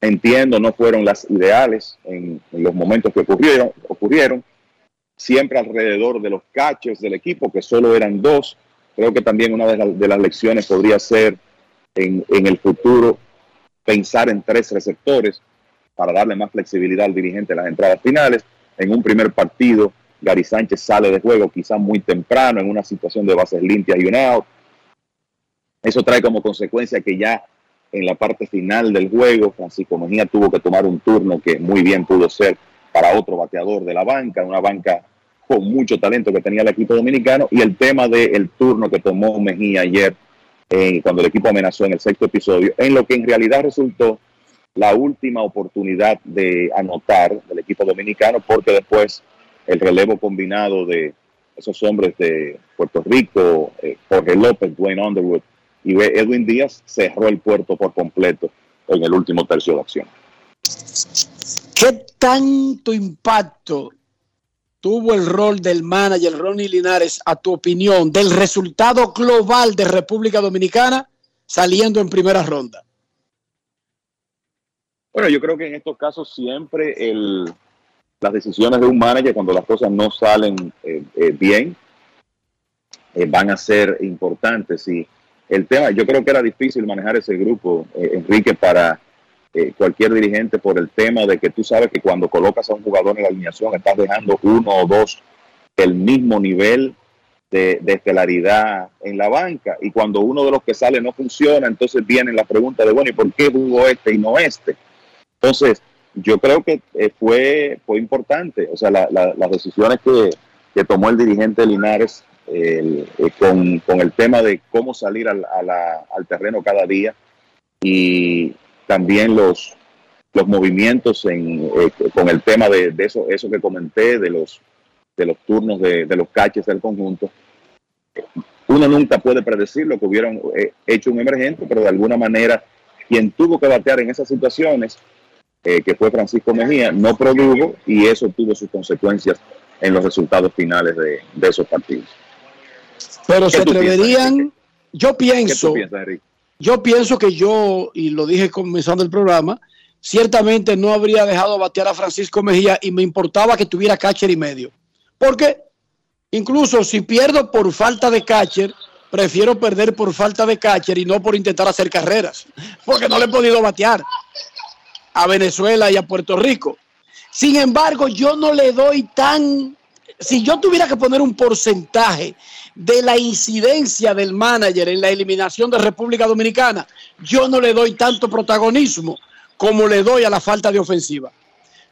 entiendo no fueron las ideales en, los momentos que ocurrieron, ocurrieron, siempre alrededor de los catches del equipo, que solo eran dos. Creo que también una de, las lecciones podría ser en, en el futuro pensar en tres receptores para darle más flexibilidad al dirigente en las entradas finales. En un primer partido Gary Sánchez sale de juego quizás muy temprano en una situación de bases limpias y un out. Eso trae como consecuencia que ya en la parte final del juego, Francisco Mejía tuvo que tomar un turno que muy bien pudo ser para otro bateador de la banca, una banca con mucho talento que tenía el equipo dominicano, y el tema del turno que tomó Mejía ayer, eh, cuando el equipo amenazó en el sexto episodio, en lo que en realidad resultó la última oportunidad de anotar del equipo dominicano, porque después el relevo combinado de esos hombres de Puerto Rico, eh, Jorge López, Dwayne Underwood y Edwin Díaz, cerró el puerto por completo en el último tercio de acción. ¿Qué tanto impacto tuvo el rol del manager Ronnie Linares, a tu opinión, del resultado global de República Dominicana saliendo en primera ronda? Bueno, yo creo que en estos casos siempre el, las decisiones de un manager cuando las cosas no salen eh, eh, bien eh, van a ser importantes. Y el tema, yo creo que era difícil manejar ese grupo, Enrique, para cualquier dirigente por el tema de que tú sabes que cuando colocas a un jugador en la alineación estás dejando uno o dos el mismo nivel de, de, estelaridad en la banca. Y cuando uno de los que sale no funciona, entonces viene la pregunta de, bueno, ¿y por qué jugó este y no este? Entonces, yo creo que eh, fue, fue importante, o sea, las decisiones que, tomó el dirigente Linares eh, con, el tema de cómo salir al, al, terreno cada día y también los, los movimientos en, eh, con el tema de, eso, eso que comenté, de los, de los turnos de, de los caches del conjunto. Uno nunca puede predecir lo que hubieran hecho un emergente, pero de alguna manera quien tuvo que batear en esas situaciones eh, que fue Francisco Mejía, no produjo y eso tuvo sus consecuencias en los resultados finales de, esos partidos. Pero se atreverían, yo pienso, yo pienso que yo, y lo dije comenzando el programa, ciertamente no habría dejado batear a Francisco Mejía y me importaba que tuviera catcher y medio. Porque incluso si pierdo por falta de catcher, prefiero perder por falta de catcher y no por intentar hacer carreras, porque no le he podido batear a Venezuela y a Puerto Rico. Sin embargo, yo no le doy tan, si yo tuviera que poner un porcentaje de la incidencia del manager en la eliminación de República Dominicana, yo no le doy tanto protagonismo como le doy a la falta de ofensiva.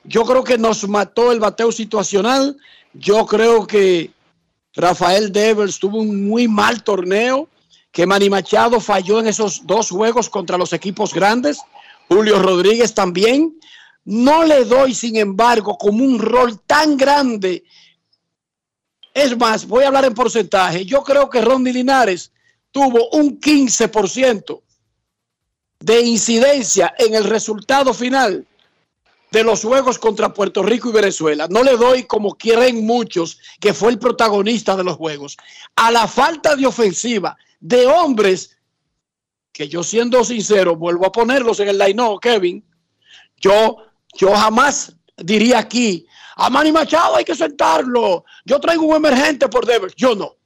Yo creo que nos mató el bateo situacional. Yo creo que Rafael Devers tuvo un muy mal torneo, que Manny Machado falló en esos dos juegos contra los equipos grandes. Julio Rodríguez también. No le doy, sin embargo, como un rol tan grande. Es más, voy a hablar en porcentaje. Yo creo que Ronnie Linares tuvo un 15% de incidencia en el resultado final de los juegos contra Puerto Rico y Venezuela. No le doy como quieren muchos que fue el protagonista de los juegos. A la falta de ofensiva de hombres que yo siendo sincero vuelvo a ponerlos en el line Kevin. Yo yo jamás diría aquí a Manny Machado hay que sentarlo. Yo traigo un emergente por Devers. Yo no.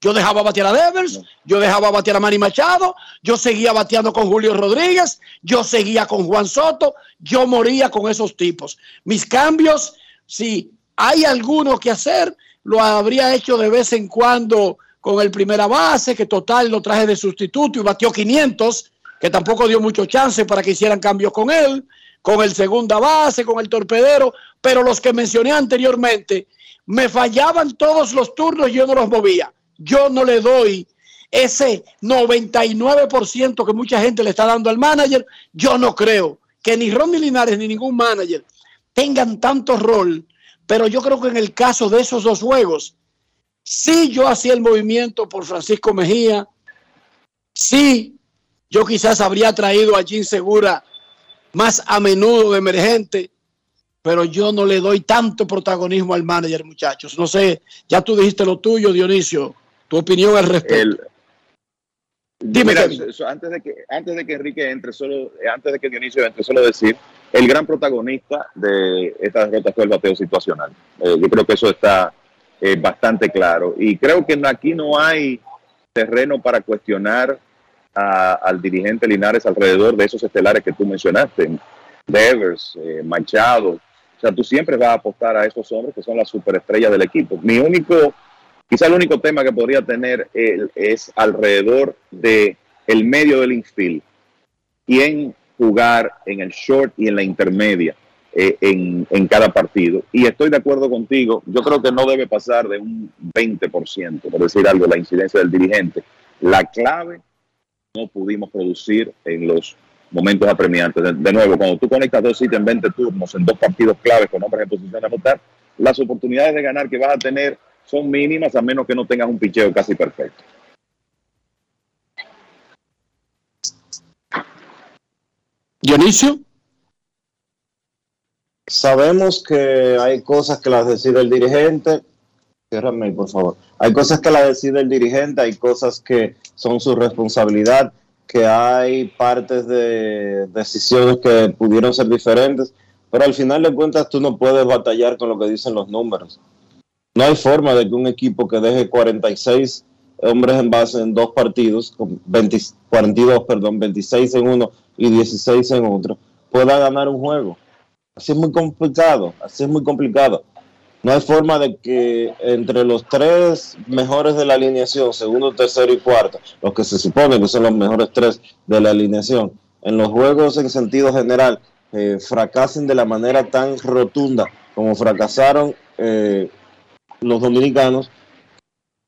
Yo dejaba batear a Devers, yo dejaba batear a Manny Machado, yo seguía bateando con Julio Rodríguez, yo seguía con Juan Soto, yo moría con esos tipos. Mis cambios, si hay alguno que hacer, lo habría hecho de vez en cuando con el primera base, que total lo traje de sustituto y batió 500, que tampoco dio mucho chance para que hicieran cambios con él, con el segunda base, con el torpedero, pero los que mencioné anteriormente, me fallaban todos los turnos y yo no los movía yo no le doy ese 99% que mucha gente le está dando al manager. Yo no creo que ni Ronnie Linares ni ningún manager tengan tanto rol, pero yo creo que en el caso de esos dos juegos, sí yo hacía el movimiento por Francisco Mejía, sí yo quizás habría traído a Jim Segura más a menudo de emergente, pero yo no le doy tanto protagonismo al manager, muchachos. No sé, ya tú dijiste lo tuyo, Dionisio. Tu opinión al respecto. Dime, antes de que antes de que Enrique entre solo, antes de que Dionisio entre solo decir, el gran protagonista de esta derrota fue el bateo situacional. Eh, yo creo que eso está eh, bastante claro y creo que aquí no hay terreno para cuestionar al dirigente Linares alrededor de esos estelares que tú mencionaste, Devers, eh, Machado. O sea, tú siempre vas a apostar a esos hombres que son las superestrellas del equipo. Mi único Quizá el único tema que podría tener él es alrededor de el medio del infield. Quién jugar en el short y en la intermedia eh, en, en, cada partido. Y estoy de acuerdo contigo. Yo creo que no debe pasar de un 20%, por decir algo, la incidencia del dirigente. La clave no pudimos producir en los momentos apremiantes. De, nuevo, cuando tú conectas dos ítems en 20 turnos en dos partidos claves con hombres en posición de anotar, las oportunidades de ganar que vas a tener son mínimas a menos que no tengas un picheo casi perfecto. Dionisio. Sabemos que hay cosas que las decide el dirigente. Por favor. Hay cosas que las decide el dirigente, hay cosas que son su responsabilidad, que hay partes de decisiones que pudieron ser diferentes, pero al final de cuentas tú no puedes batallar con lo que dicen los números. No hay forma de que un equipo que deje 46 hombres en base en dos partidos, 42, perdón, 26 en uno y 16 en otro, pueda ganar un juego. Así es muy complicado, así es muy complicado. No hay forma de que entre los tres mejores de la alineación, segundo, tercero y cuarto, los que se supone que son los mejores tres de la alineación, en los juegos en sentido general, eh, fracasen de la manera tan rotunda como fracasaron eh, los dominicanos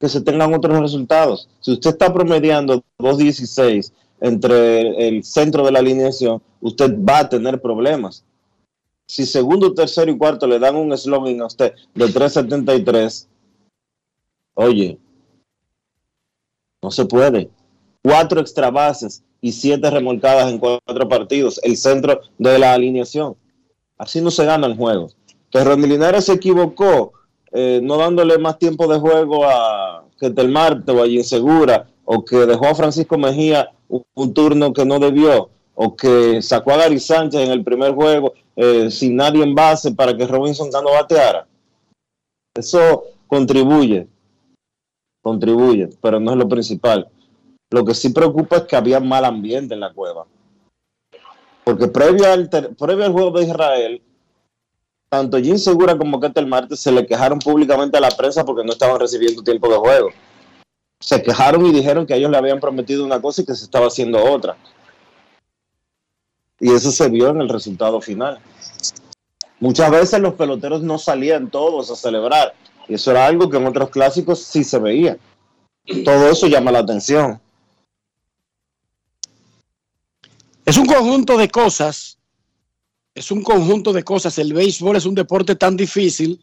que se tengan otros resultados. Si usted está promediando 2.16 entre el centro de la alineación, usted va a tener problemas. Si segundo, tercero y cuarto le dan un eslogan a usted de 3.73, oye, no se puede. Cuatro extra bases y siete remolcadas en cuatro partidos, el centro de la alineación. Así no se gana el juego. Que Randy Linares se equivocó eh, no dándole más tiempo de juego a Ketel Marte o a Insegura, o que dejó a Francisco Mejía un turno que no debió, o que sacó a Gary Sánchez en el primer juego eh, sin nadie en base para que Robinson no bateara. Eso contribuye, contribuye, pero no es lo principal. Lo que sí preocupa es que había mal ambiente en la cueva. Porque previo al, previo al juego de Israel, tanto Jim Segura como Ketel Marte se le quejaron públicamente a la prensa porque no estaban recibiendo tiempo de juego. Se quejaron y dijeron que ellos le habían prometido una cosa y que se estaba haciendo otra. Y eso se vio en el resultado final. Muchas veces los peloteros no salían todos a celebrar. Y eso era algo que en otros clásicos sí se veía. Todo eso llama la atención. Es un conjunto de cosas. Es un conjunto de cosas. El béisbol es un deporte tan difícil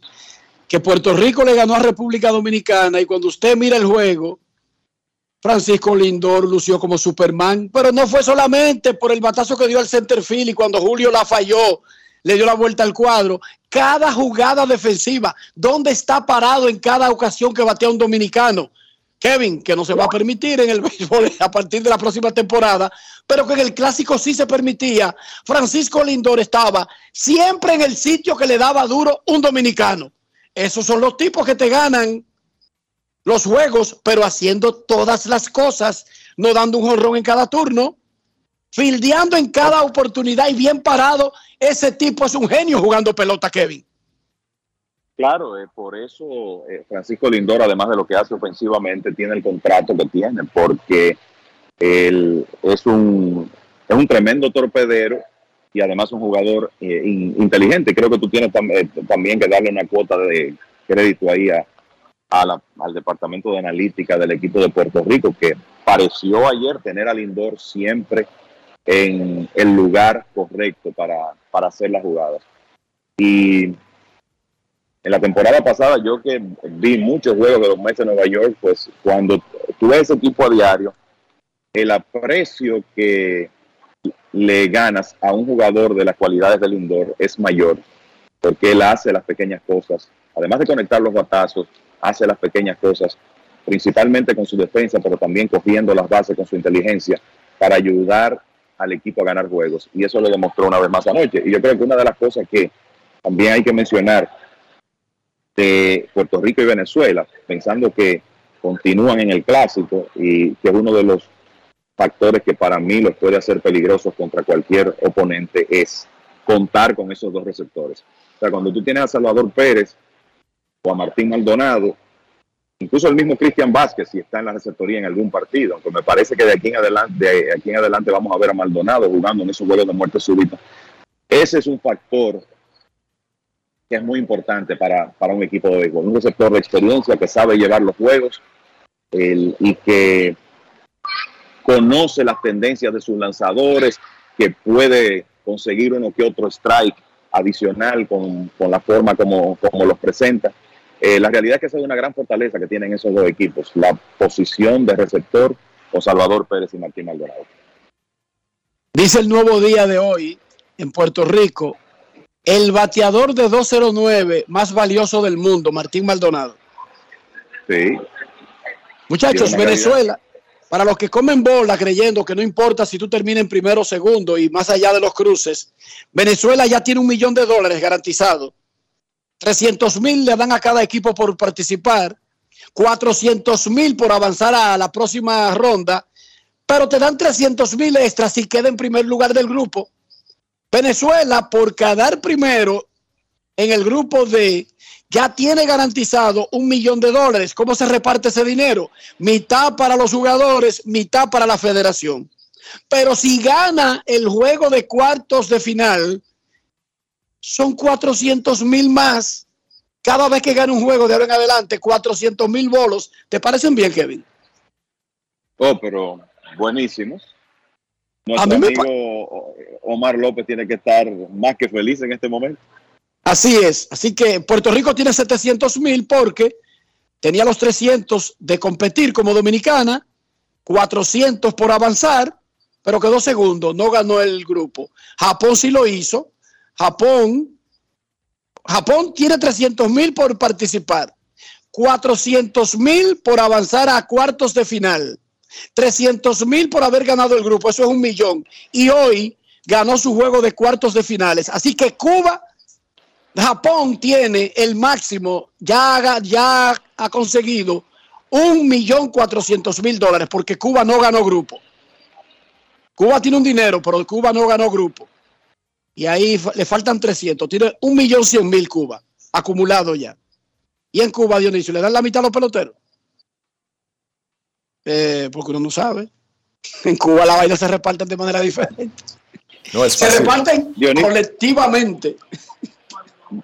que Puerto Rico le ganó a República Dominicana y cuando usted mira el juego, Francisco Lindor lució como Superman, pero no fue solamente por el batazo que dio al center field y cuando Julio la falló, le dio la vuelta al cuadro. Cada jugada defensiva, ¿dónde está parado en cada ocasión que batea un dominicano? Kevin, que no se va a permitir en el béisbol a partir de la próxima temporada, pero que en el clásico sí se permitía. Francisco Lindor estaba siempre en el sitio que le daba duro un dominicano. Esos son los tipos que te ganan los juegos, pero haciendo todas las cosas, no dando un jonrón en cada turno, fildeando en cada oportunidad y bien parado. Ese tipo es un genio jugando pelota, Kevin. Claro, eh, por eso eh, Francisco Lindor, además de lo que hace ofensivamente, tiene el contrato que tiene, porque él es un, es un tremendo torpedero y además un jugador eh, in- inteligente. Creo que tú tienes tam- también que darle una cuota de crédito ahí a, a la- al departamento de analítica del equipo de Puerto Rico, que pareció ayer tener a Lindor siempre en el lugar correcto para, para hacer las jugadas. Y en la temporada pasada, yo que vi muchos juegos de los Mets de Nueva York, pues cuando tú ves ese equipo a diario, el aprecio que le ganas a un jugador de las cualidades del Lindor es mayor, porque él hace las pequeñas cosas, además de conectar los batazos, hace las pequeñas cosas, principalmente con su defensa, pero también cogiendo las bases con su inteligencia para ayudar al equipo a ganar juegos. Y eso lo demostró una vez más anoche. Y yo creo que una de las cosas que también hay que mencionar de Puerto Rico y Venezuela, pensando que continúan en el clásico y que es uno de los factores que para mí los puede hacer peligrosos contra cualquier oponente es contar con esos dos receptores. O sea, cuando tú tienes a Salvador Pérez o a Martín Maldonado, incluso el mismo Cristian Vázquez, si está en la receptoría en algún partido, aunque me parece que de aquí en adelante, de aquí en adelante vamos a ver a Maldonado jugando en esos juegos de muerte súbita. Ese es un factor que es muy importante para, para un equipo de béisbol. Un receptor de experiencia que sabe llevar los juegos el- y que conoce las tendencias de sus lanzadores, que puede conseguir uno que otro strike adicional con, con la forma como, como los presenta. Eh, la realidad es que esa es una gran fortaleza que tienen esos dos equipos, la posición de receptor con Salvador Pérez y Martín Maldonado. Dice el nuevo día de hoy en Puerto Rico, el bateador de 209 más valioso del mundo, Martín Maldonado. Sí. Muchachos, Venezuela, para los que comen bola creyendo que no importa si tú terminas en primero o segundo y más allá de los cruces, Venezuela ya tiene un millón de dólares garantizado. 300 mil le dan a cada equipo por participar, 400 mil por avanzar a la próxima ronda, pero te dan 300 mil extras si queda en primer lugar del grupo. Venezuela, por quedar primero en el grupo D, ya tiene garantizado un millón de dólares. ¿Cómo se reparte ese dinero? Mitad para los jugadores, mitad para la federación. Pero si gana el juego de cuartos de final, son 400 mil más. Cada vez que gana un juego de ahora en adelante, 400 mil bolos. ¿Te parecen bien, Kevin? Oh, pero buenísimos. Nuestro amigo Omar López tiene que estar más que feliz en este momento. Así es. Así que Puerto Rico tiene 700 mil porque tenía los 300 de competir como dominicana, 400 por avanzar, pero quedó segundo, no ganó el grupo. Japón sí lo hizo. Japón, Japón tiene 300 mil por participar, 400 mil por avanzar a cuartos de final. 300 mil por haber ganado el grupo, eso es un millón. Y hoy ganó su juego de cuartos de finales. Así que Cuba, Japón tiene el máximo, ya, ya ha conseguido un millón cuatrocientos mil dólares porque Cuba no ganó grupo. Cuba tiene un dinero, pero Cuba no ganó grupo. Y ahí le faltan 300. Tiene un millón cien mil Cuba acumulado ya. Y en Cuba, Dionisio, ¿le dan la mitad a los peloteros? Eh, porque uno no sabe. En Cuba la vaina se reparten de manera diferente. No es Se fácil. reparten Dionisio, colectivamente.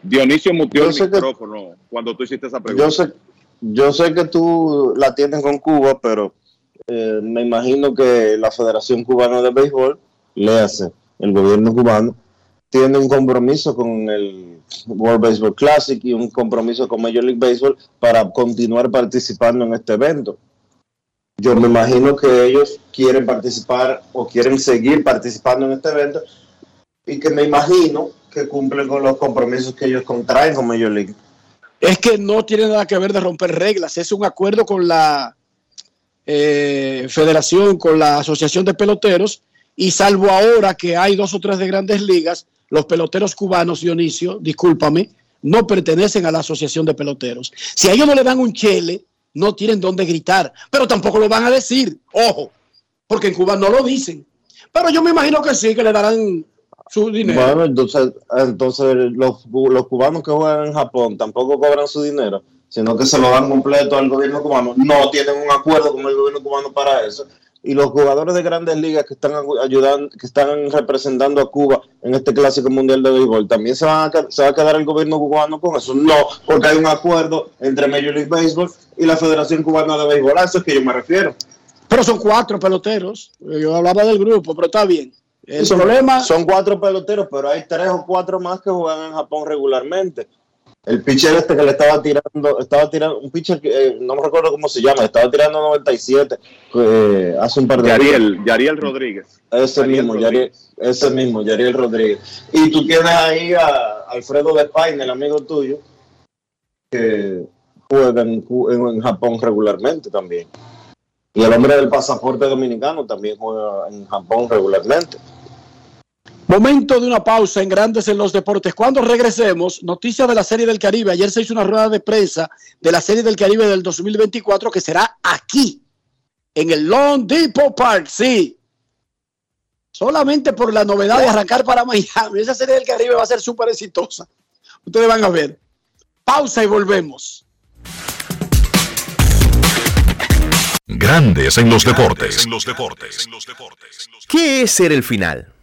Dionisio mutió el que- micrófono cuando tú hiciste esa pregunta. Yo sé, yo sé que tú la tienes con Cuba, pero eh, me imagino que la Federación Cubana de Béisbol, le hace el gobierno cubano, tiene un compromiso con el World Baseball Classic y un compromiso con Major League Baseball para continuar participando en este evento. Yo me imagino que ellos quieren participar o quieren seguir participando en este evento y que me imagino que cumplen con los compromisos que ellos contraen con Major League. Es que no tiene nada que ver de romper reglas. Es un acuerdo con la eh, federación, con la asociación de peloteros. Y salvo ahora que hay dos o tres de grandes ligas, los peloteros cubanos, Dionisio, discúlpame, no pertenecen a la asociación de peloteros. Si a ellos no le dan un chele, no tienen dónde gritar, pero tampoco lo van a decir. Ojo, porque en Cuba no lo dicen. Pero yo me imagino que sí, que le darán su dinero. Bueno, entonces, entonces los, los cubanos que juegan en Japón tampoco cobran su dinero, sino que se lo dan completo al gobierno cubano. No tienen un acuerdo con el gobierno cubano para eso. Y los jugadores de grandes ligas que están ayudando, que están representando a Cuba en este clásico mundial de béisbol, también se, van a, se va a quedar el gobierno cubano con eso. No, porque hay un acuerdo entre Major League Baseball y la Federación Cubana de Béisbol. A eso es que yo me refiero. Pero son cuatro peloteros. Yo hablaba del grupo, pero está bien. El son, problema. son cuatro peloteros, pero hay tres o cuatro más que juegan en Japón regularmente. El pitcher este que le estaba tirando, estaba tirando, un pitcher que eh, no me recuerdo cómo se llama, estaba tirando 97 eh, hace un par de Yariel, Yariel Rodríguez. Ese Yariel mismo, Yariel, ese mismo, Yariel Rodríguez. Y tú tienes ahí a Alfredo de Paine, el amigo tuyo, que juega en Japón regularmente también. Y el hombre del pasaporte dominicano también juega en Japón regularmente. Momento de una pausa en Grandes en los Deportes. Cuando regresemos, noticias de la Serie del Caribe. Ayer se hizo una rueda de prensa de la Serie del Caribe del 2024 que será aquí, en el Long Depot Park. Sí. Solamente por la novedad de arrancar para Miami. Esa Serie del Caribe va a ser súper exitosa. Ustedes van a ver. Pausa y volvemos. Grandes en los deportes. En los deportes. ¿Qué es ser el final?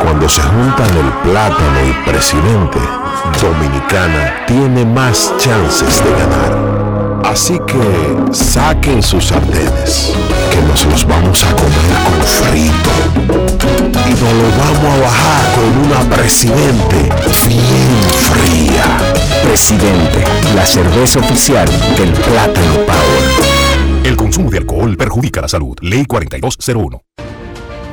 cuando se juntan el plátano y presidente, Dominicana tiene más chances de ganar. Así que saquen sus sartenes, que nos los vamos a comer con frito. Y nos lo vamos a bajar con una presidente bien fría. Presidente, la cerveza oficial del Plátano Power. El consumo de alcohol perjudica la salud. Ley 4201.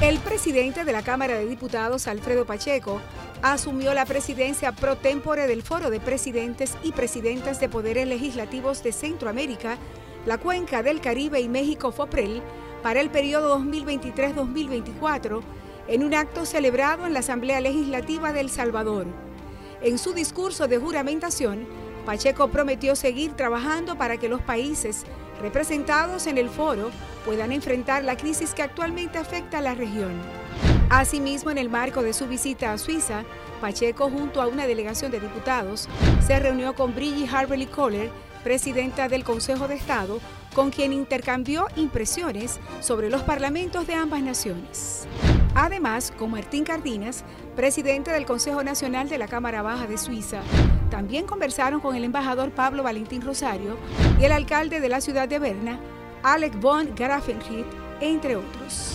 El presidente de la Cámara de Diputados, Alfredo Pacheco, asumió la presidencia pro tempore del Foro de Presidentes y Presidentas de Poderes Legislativos de Centroamérica, la Cuenca del Caribe y México FOPREL para el periodo 2023-2024 en un acto celebrado en la Asamblea Legislativa de El Salvador. En su discurso de juramentación, Pacheco prometió seguir trabajando para que los países representados en el foro puedan enfrentar la crisis que actualmente afecta a la región. Asimismo, en el marco de su visita a Suiza, Pacheco, junto a una delegación de diputados, se reunió con Brigitte Harberly Kohler, presidenta del Consejo de Estado, con quien intercambió impresiones sobre los parlamentos de ambas naciones. Además, con Martín Cardinas, presidente del Consejo Nacional de la Cámara Baja de Suiza, también conversaron con el embajador Pablo Valentín Rosario y el alcalde de la ciudad de Berna, Alec von Grafenried, entre otros.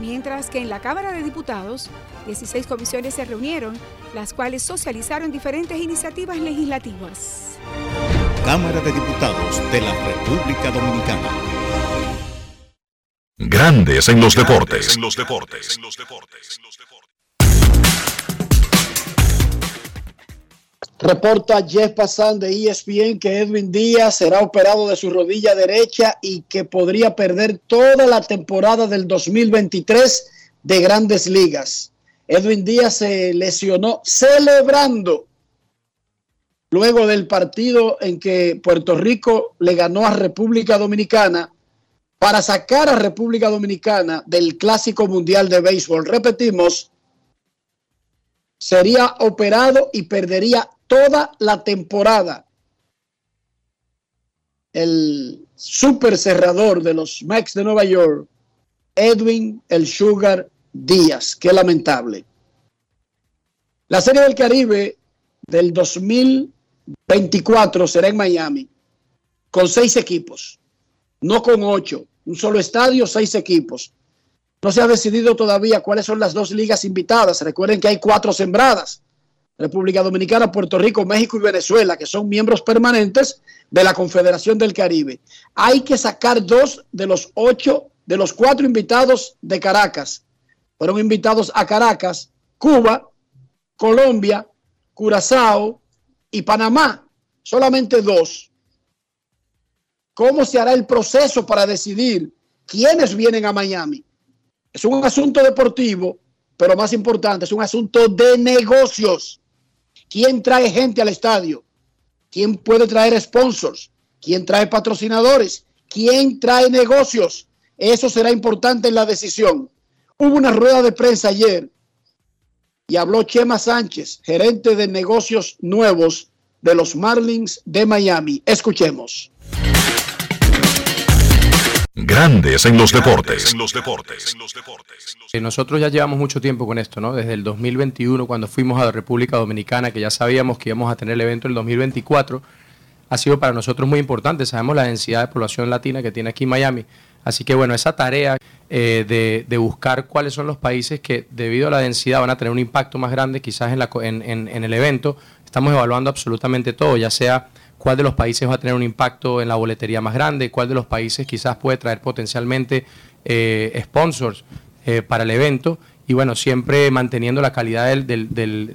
Mientras que en la Cámara de Diputados, 16 comisiones se reunieron, las cuales socializaron diferentes iniciativas legislativas. Cámara de Diputados de la República Dominicana. Grandes en los deportes. En los deportes. Reporta Jeff Passan de ESPN que Edwin Díaz será operado de su rodilla derecha y que podría perder toda la temporada del 2023 de grandes ligas. Edwin Díaz se lesionó celebrando luego del partido en que Puerto Rico le ganó a República Dominicana para sacar a República Dominicana del Clásico Mundial de Béisbol. Repetimos, sería operado y perdería toda la temporada. El super cerrador de los Mex de Nueva York, Edwin El Sugar Díaz. Qué lamentable. La Serie del Caribe del 2024 será en Miami, con seis equipos, no con ocho. Un solo estadio, seis equipos. No se ha decidido todavía cuáles son las dos ligas invitadas. Recuerden que hay cuatro sembradas. República Dominicana, Puerto Rico, México y Venezuela, que son miembros permanentes de la Confederación del Caribe. Hay que sacar dos de los ocho, de los cuatro invitados de Caracas. Fueron invitados a Caracas, Cuba, Colombia, Curazao y Panamá. Solamente dos. ¿Cómo se hará el proceso para decidir quiénes vienen a Miami? Es un asunto deportivo, pero más importante, es un asunto de negocios. ¿Quién trae gente al estadio? ¿Quién puede traer sponsors? ¿Quién trae patrocinadores? ¿Quién trae negocios? Eso será importante en la decisión. Hubo una rueda de prensa ayer y habló Chema Sánchez, gerente de negocios nuevos de los Marlins de Miami. Escuchemos. Grandes en los deportes. En los deportes. Eh, nosotros ya llevamos mucho tiempo con esto, ¿no? Desde el 2021, cuando fuimos a la República Dominicana, que ya sabíamos que íbamos a tener el evento el 2024, ha sido para nosotros muy importante. Sabemos la densidad de población latina que tiene aquí Miami. Así que bueno, esa tarea eh, de, buscar cuáles son los países que debido a la densidad van a tener un impacto más grande quizás en, la, en el evento, estamos evaluando absolutamente todo, ya sea cuál de los países va a tener un impacto en la boletería más grande, cuál de los países quizás puede traer potencialmente eh, sponsors eh, para el evento y bueno, siempre manteniendo la calidad del, del,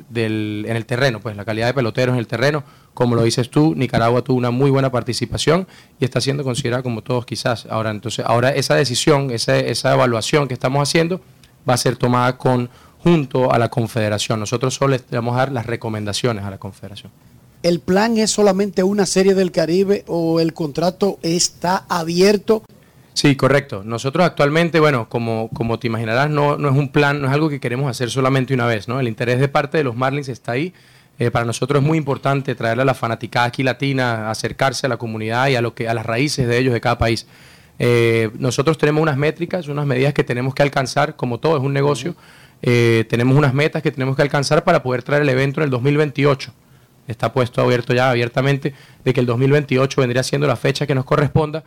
del, en el terreno, pues la calidad de peloteros en el terreno, como lo dices tú, Nicaragua tuvo una muy buena participación y está siendo considerada como todos quizás. Ahora, entonces, ahora esa decisión, esa, esa evaluación que estamos haciendo va a ser tomada con junto a la Confederación. Nosotros solo le vamos a dar las recomendaciones a la Confederación. ¿El plan es solamente una serie del Caribe o el contrato está abierto? Sí, correcto. Nosotros actualmente, bueno, como, como te imaginarás, no, no es un plan, no es algo que queremos hacer solamente una vez, ¿no? El interés de parte de los Marlins está ahí. Eh, para nosotros es muy importante traerle a la fanaticada aquí latina, acercarse a la comunidad y a, lo que, a las raíces de ellos de cada país. Eh, nosotros tenemos unas métricas, unas medidas que tenemos que alcanzar, como todo es un negocio, eh, tenemos unas metas que tenemos que alcanzar para poder traer el evento en el 2028 está puesto abierto ya abiertamente de que el 2028 vendría siendo la fecha que nos corresponda,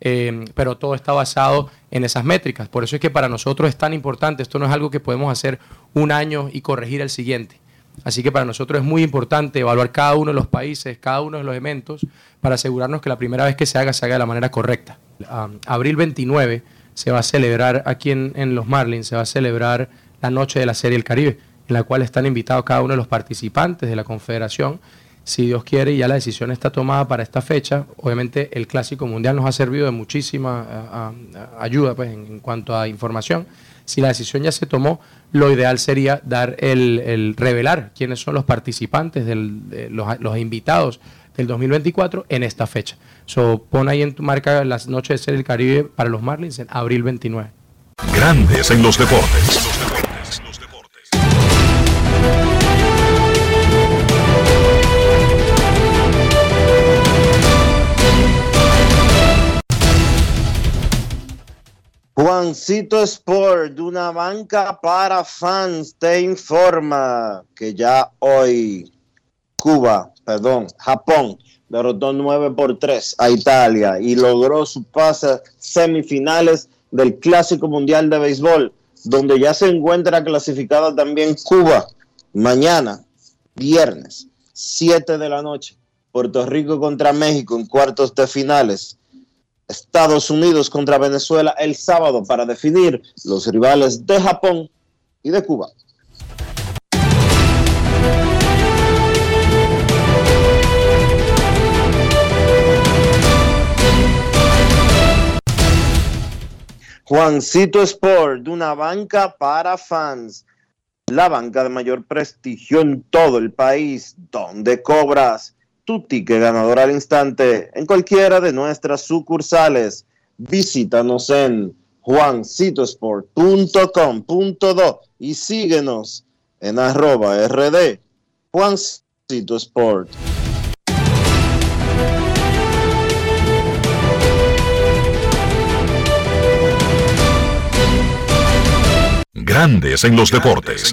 eh, pero todo está basado en esas métricas. Por eso es que para nosotros es tan importante, esto no es algo que podemos hacer un año y corregir el siguiente. Así que para nosotros es muy importante evaluar cada uno de los países, cada uno de los eventos, para asegurarnos que la primera vez que se haga se haga de la manera correcta. abril 29 se va a celebrar aquí en, en Los Marlins, se va a celebrar la noche de la Serie del Caribe en la cual están invitados cada uno de los participantes de la confederación. Si Dios quiere ya la decisión está tomada para esta fecha, obviamente el Clásico Mundial nos ha servido de muchísima ayuda pues, en, cuanto a información. Si la decisión ya se tomó, lo ideal sería dar el, revelar quiénes son los participantes, del, los, invitados del 2024 en esta fecha. So, pon ahí en tu marca las noches de Ser el Caribe para los Marlins en abril 29. Grandes en los deportes. Juancito Sport, una banca para fans, te informa que ya hoy Cuba, perdón, Japón derrotó 9 por 3 a Italia y logró su pase semifinales del Clásico Mundial de Béisbol, donde ya se encuentra clasificada también Cuba. Mañana, viernes, 7 de la noche, Puerto Rico contra México en cuartos de finales. Estados Unidos contra Venezuela el sábado para definir los rivales de Japón y de Cuba. Juancito Sport, una banca para fans. La banca de mayor prestigio en todo el país, donde cobras ticket ganador al instante en cualquiera de nuestras sucursales. Visítanos en juancitosport.com.do y síguenos en arroba rd Juancito Sport. Grandes en los deportes.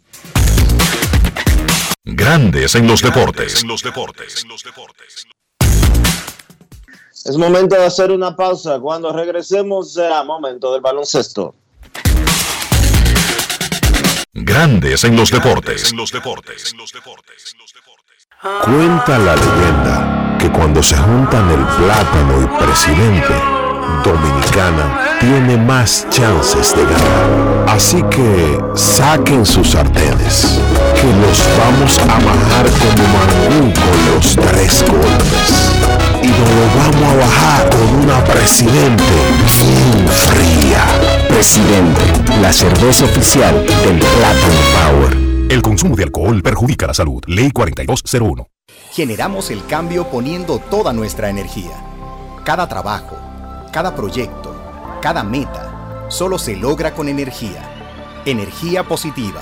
Grandes en los deportes. Es momento de hacer una pausa. Cuando regresemos será momento del baloncesto. Grandes en los deportes. Cuenta la leyenda que cuando se juntan el plátano y presidente, Dominicana tiene más chances de ganar. Así que saquen sus sartenes, que los vamos a bajar como mangú con los tres golpes. Y nos lo vamos a bajar con una presidente bien fría. Presidente, la cerveza oficial del Plátano Power. El consumo de alcohol perjudica la salud. Ley 4201. Generamos el cambio poniendo toda nuestra energía. Cada trabajo, cada proyecto, cada meta, solo se logra con energía. Energía positiva,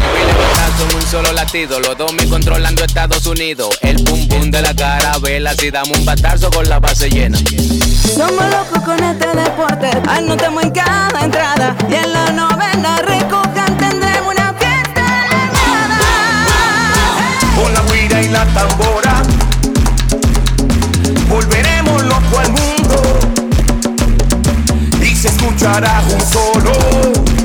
Somos un solo latido, los dos me controlando Estados Unidos. El pum pum de la carabela, si damos un batazo con la base llena. Somos locos con este deporte, anotamos en cada entrada y en la novena recojan tendremos una fiesta Con la guira y la tambora, volveremos loco al mundo y se escuchará un solo.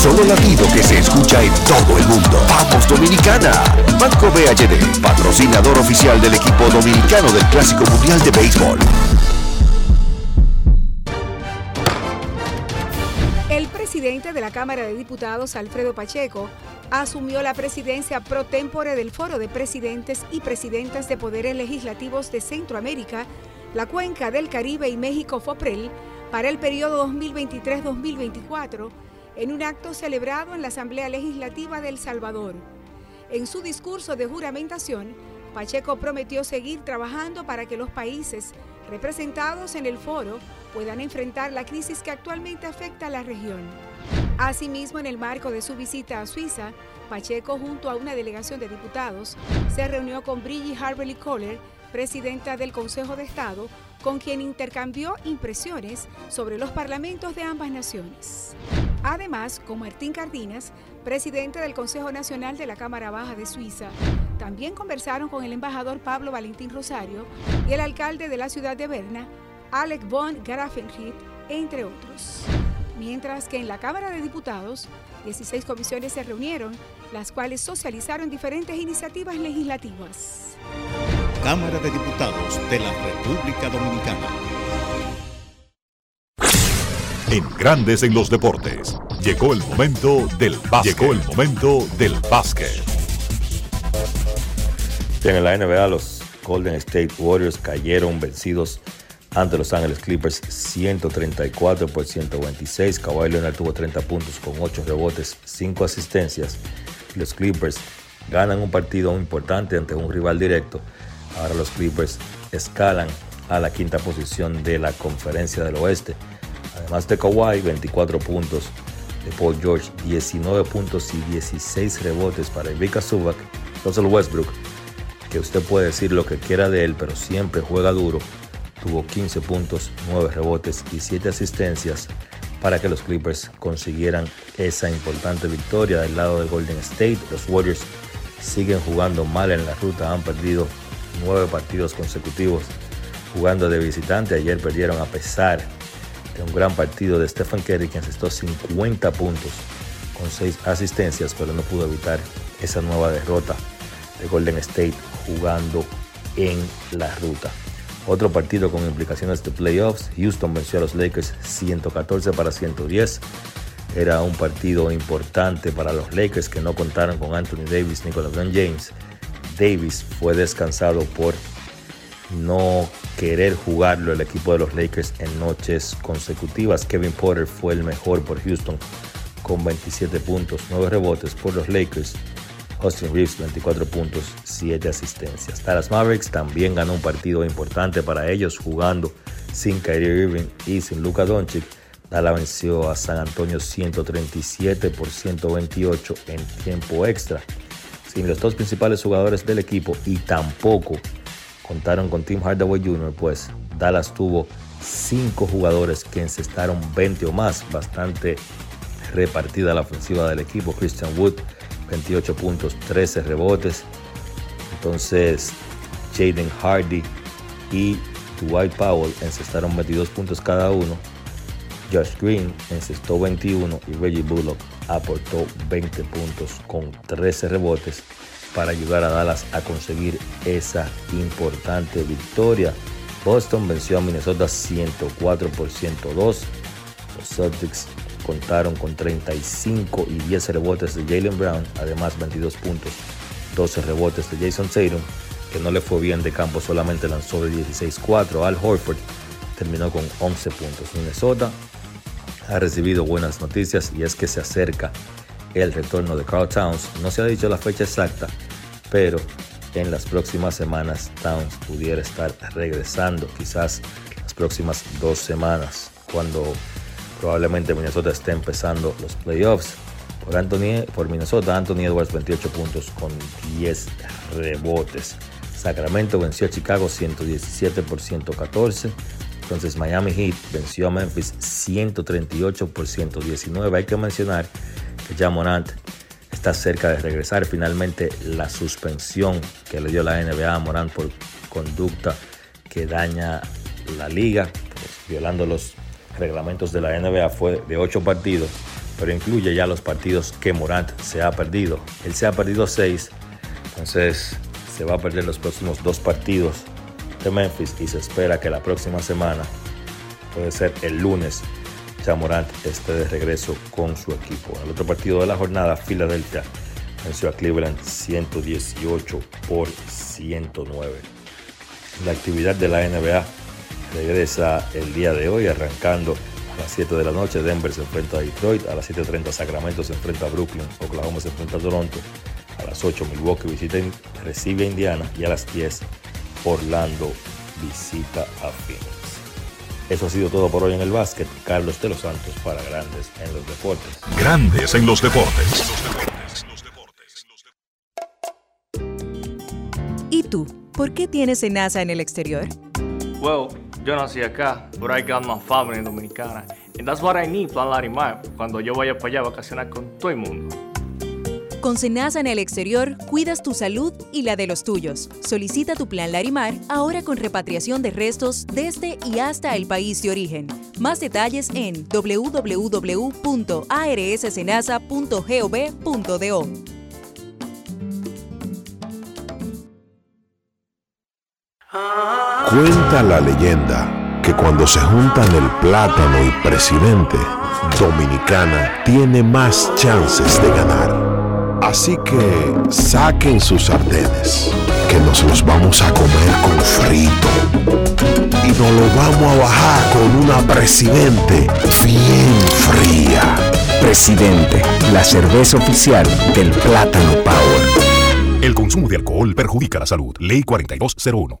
Solo latido que se escucha en todo el mundo. ¡Vamos Dominicana! Banco BHD, patrocinador oficial del equipo dominicano del Clásico Mundial de Béisbol. El presidente de la Cámara de Diputados, Alfredo Pacheco, asumió la presidencia pro tempore del Foro de Presidentes y Presidentas de Poderes Legislativos de Centroamérica, la Cuenca del Caribe y México FOPREL para el periodo 2023-2024 en un acto celebrado en la Asamblea Legislativa de El Salvador. En su discurso de juramentación, Pacheco prometió seguir trabajando para que los países representados en el foro puedan enfrentar la crisis que actualmente afecta a la región. Asimismo, en el marco de su visita a Suiza, Pacheco, junto a una delegación de diputados, se reunió con Brigitte Harberly Kohler, presidenta del Consejo de Estado, con quien intercambió impresiones sobre los parlamentos de ambas naciones. Además, con Martín Cardinas, presidente del Consejo Nacional de la Cámara Baja de Suiza, también conversaron con el embajador Pablo Valentín Rosario y el alcalde de la ciudad de Berna, Alec von Grafenried, entre otros. Mientras que en la Cámara de Diputados, 16 comisiones se reunieron, las cuales socializaron diferentes iniciativas legislativas. Cámara de Diputados de la República Dominicana. En Grandes en los Deportes, llegó el momento del básquet. Llegó el momento del básquet. En la NBA, los Golden State Warriors cayeron vencidos ante Los Ángeles Clippers 134 por 126. Kawhi Leonard tuvo 30 puntos con 8 rebotes, 5 asistencias. Los Clippers ganan un partido importante ante un rival directo. Ahora los Clippers escalan a la quinta posición de la conferencia del oeste. Además de Kawhi, 24 puntos de Paul George, 19 puntos y 16 rebotes para Ivica Zubac, Russell Westbrook, que usted puede decir lo que quiera de él, pero siempre juega duro. Tuvo 15 puntos, 9 rebotes y 7 asistencias para que los Clippers consiguieran esa importante victoria del lado de Golden State. Los Warriors siguen jugando mal en la ruta, han perdido 9 partidos consecutivos jugando de visitante. Ayer perdieron a pesar un gran partido de Stephen Curry, que asestó 50 puntos con 6 asistencias, pero no pudo evitar esa nueva derrota de Golden State jugando en la ruta. Otro partido con implicaciones de playoffs, Houston venció a los Lakers 114 para 110. Era un partido importante para los Lakers que no contaron con Anthony Davis ni con James. Davis fue descansado por no querer jugarlo el equipo de los Lakers en noches consecutivas. Kevin Porter fue el mejor por Houston con 27 puntos, 9 rebotes por los Lakers. Austin Reeves 24 puntos, 7 asistencias. Dallas Mavericks también ganó un partido importante para ellos jugando sin Kyrie Irving y sin Luka Doncic. Dallas venció a San Antonio 137 por 128 en tiempo extra. Sin los dos principales jugadores del equipo y tampoco contaron con Tim Hardaway Jr., pues Dallas tuvo cinco jugadores que encestaron 20 o más, bastante repartida la ofensiva del equipo. Christian Wood, 28 puntos, 13 rebotes. Entonces, Jaden Hardy y Dwight Powell encestaron 22 puntos cada uno. Josh Green encestó 21 y Reggie Bullock aportó 20 puntos con 13 rebotes para ayudar a Dallas a conseguir esa importante victoria. Boston venció a Minnesota 104 por 102. Los Celtics contaron con 35 y 10 rebotes de Jalen Brown, además 22 puntos, 12 rebotes de Jason Tatum, que no le fue bien de campo, solamente lanzó de 16-4. Al Horford terminó con 11 puntos. Minnesota ha recibido buenas noticias y es que se acerca el retorno de Carl Towns. No se ha dicho la fecha exacta, pero en las próximas semanas Towns pudiera estar regresando, quizás las próximas dos semanas, cuando probablemente Minnesota esté empezando los playoffs. Por, Anthony, por Minnesota, Anthony Edwards 28 puntos con 10 rebotes. Sacramento venció a Chicago 117 por 114. Entonces Miami Heat venció a Memphis 138 por 119. Hay que mencionar ya Morant está cerca de regresar. Finalmente la suspensión que le dio la NBA a Morant por conducta que daña la liga, pues, violando los reglamentos de la NBA, fue de ocho partidos, pero incluye ya los partidos que Morant se ha perdido. Él se ha perdido seis, entonces se va a perder los próximos dos partidos de Memphis y se espera que la próxima semana, puede ser el lunes, Morant esté de regreso con su equipo. En el otro partido de la jornada, Filadelfia venció a Cleveland 118 por 109. La actividad de la NBA regresa el día de hoy, arrancando a las 7 de la noche. Denver se enfrenta a Detroit, a las 7.30 Sacramento se enfrenta a Brooklyn, Oklahoma se enfrenta a Toronto, a las 8 Milwaukee visita, recibe a Indiana y a las 10 Orlando visita a Phoenix. Eso ha sido todo por hoy en el básquet. Carlos de los Santos para Grandes en los Deportes. Grandes en los Deportes. ¿Y tú? ¿Por qué tienes NASA en el exterior? Well, Yo nací acá, but I got my family dominicana. And that's what I need, Plan Larimar, cuando yo vaya para allá a vacacionar con todo el mundo. Con Senasa en el exterior, cuidas tu salud y la de los tuyos. Solicita tu plan Larimar ahora con repatriación de restos desde y hasta el país de origen. Más detalles en www.arssenasa.gov.do. Cuenta la leyenda que cuando se juntan el plátano y presidente, Dominicana tiene más chances de ganar. Así que saquen sus sartenes, que nos los vamos a comer con frito. Y nos lo vamos a bajar con una presidente bien fría. Presidente, la cerveza oficial del Plátano Power. El consumo de alcohol perjudica la salud. Ley 4201.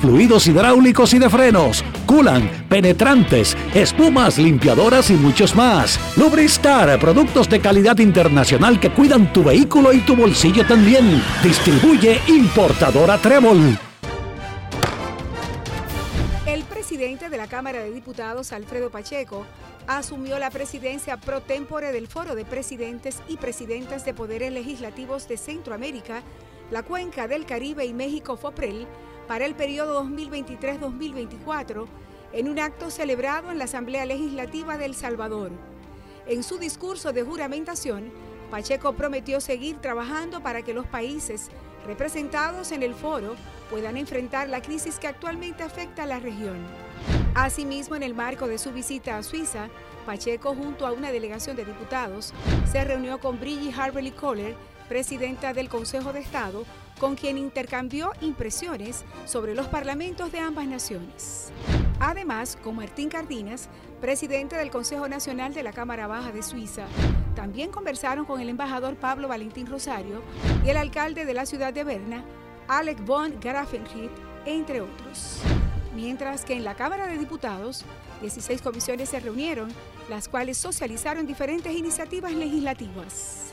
fluidos hidráulicos y de frenos, culan, penetrantes, espumas, limpiadoras y muchos más. Lubristar, productos de calidad internacional que cuidan tu vehículo y tu bolsillo también. Distribuye importadora Trébol. El presidente de la Cámara de Diputados, Alfredo Pacheco, asumió la presidencia pro tempore del Foro de Presidentes y Presidentas de Poderes Legislativos de Centroamérica, la Cuenca del Caribe y México FOPREL para el periodo 2023-2024 en un acto celebrado en la Asamblea Legislativa de El Salvador. En su discurso de juramentación, Pacheco prometió seguir trabajando para que los países representados en el foro puedan enfrentar la crisis que actualmente afecta a la región. Asimismo, en el marco de su visita a Suiza, Pacheco, junto a una delegación de diputados, se reunió con Brigitte Harberly Kohler, presidenta del Consejo de Estado, con quien intercambió impresiones sobre los parlamentos de ambas naciones. Además, con Martín Cardinas, presidente del Consejo Nacional de la Cámara Baja de Suiza, también conversaron con el embajador Pablo Valentín Rosario y el alcalde de la ciudad de Berna, Alec von Grafenried, entre otros. Mientras que en la Cámara de Diputados, 16 comisiones se reunieron, las cuales socializaron diferentes iniciativas legislativas.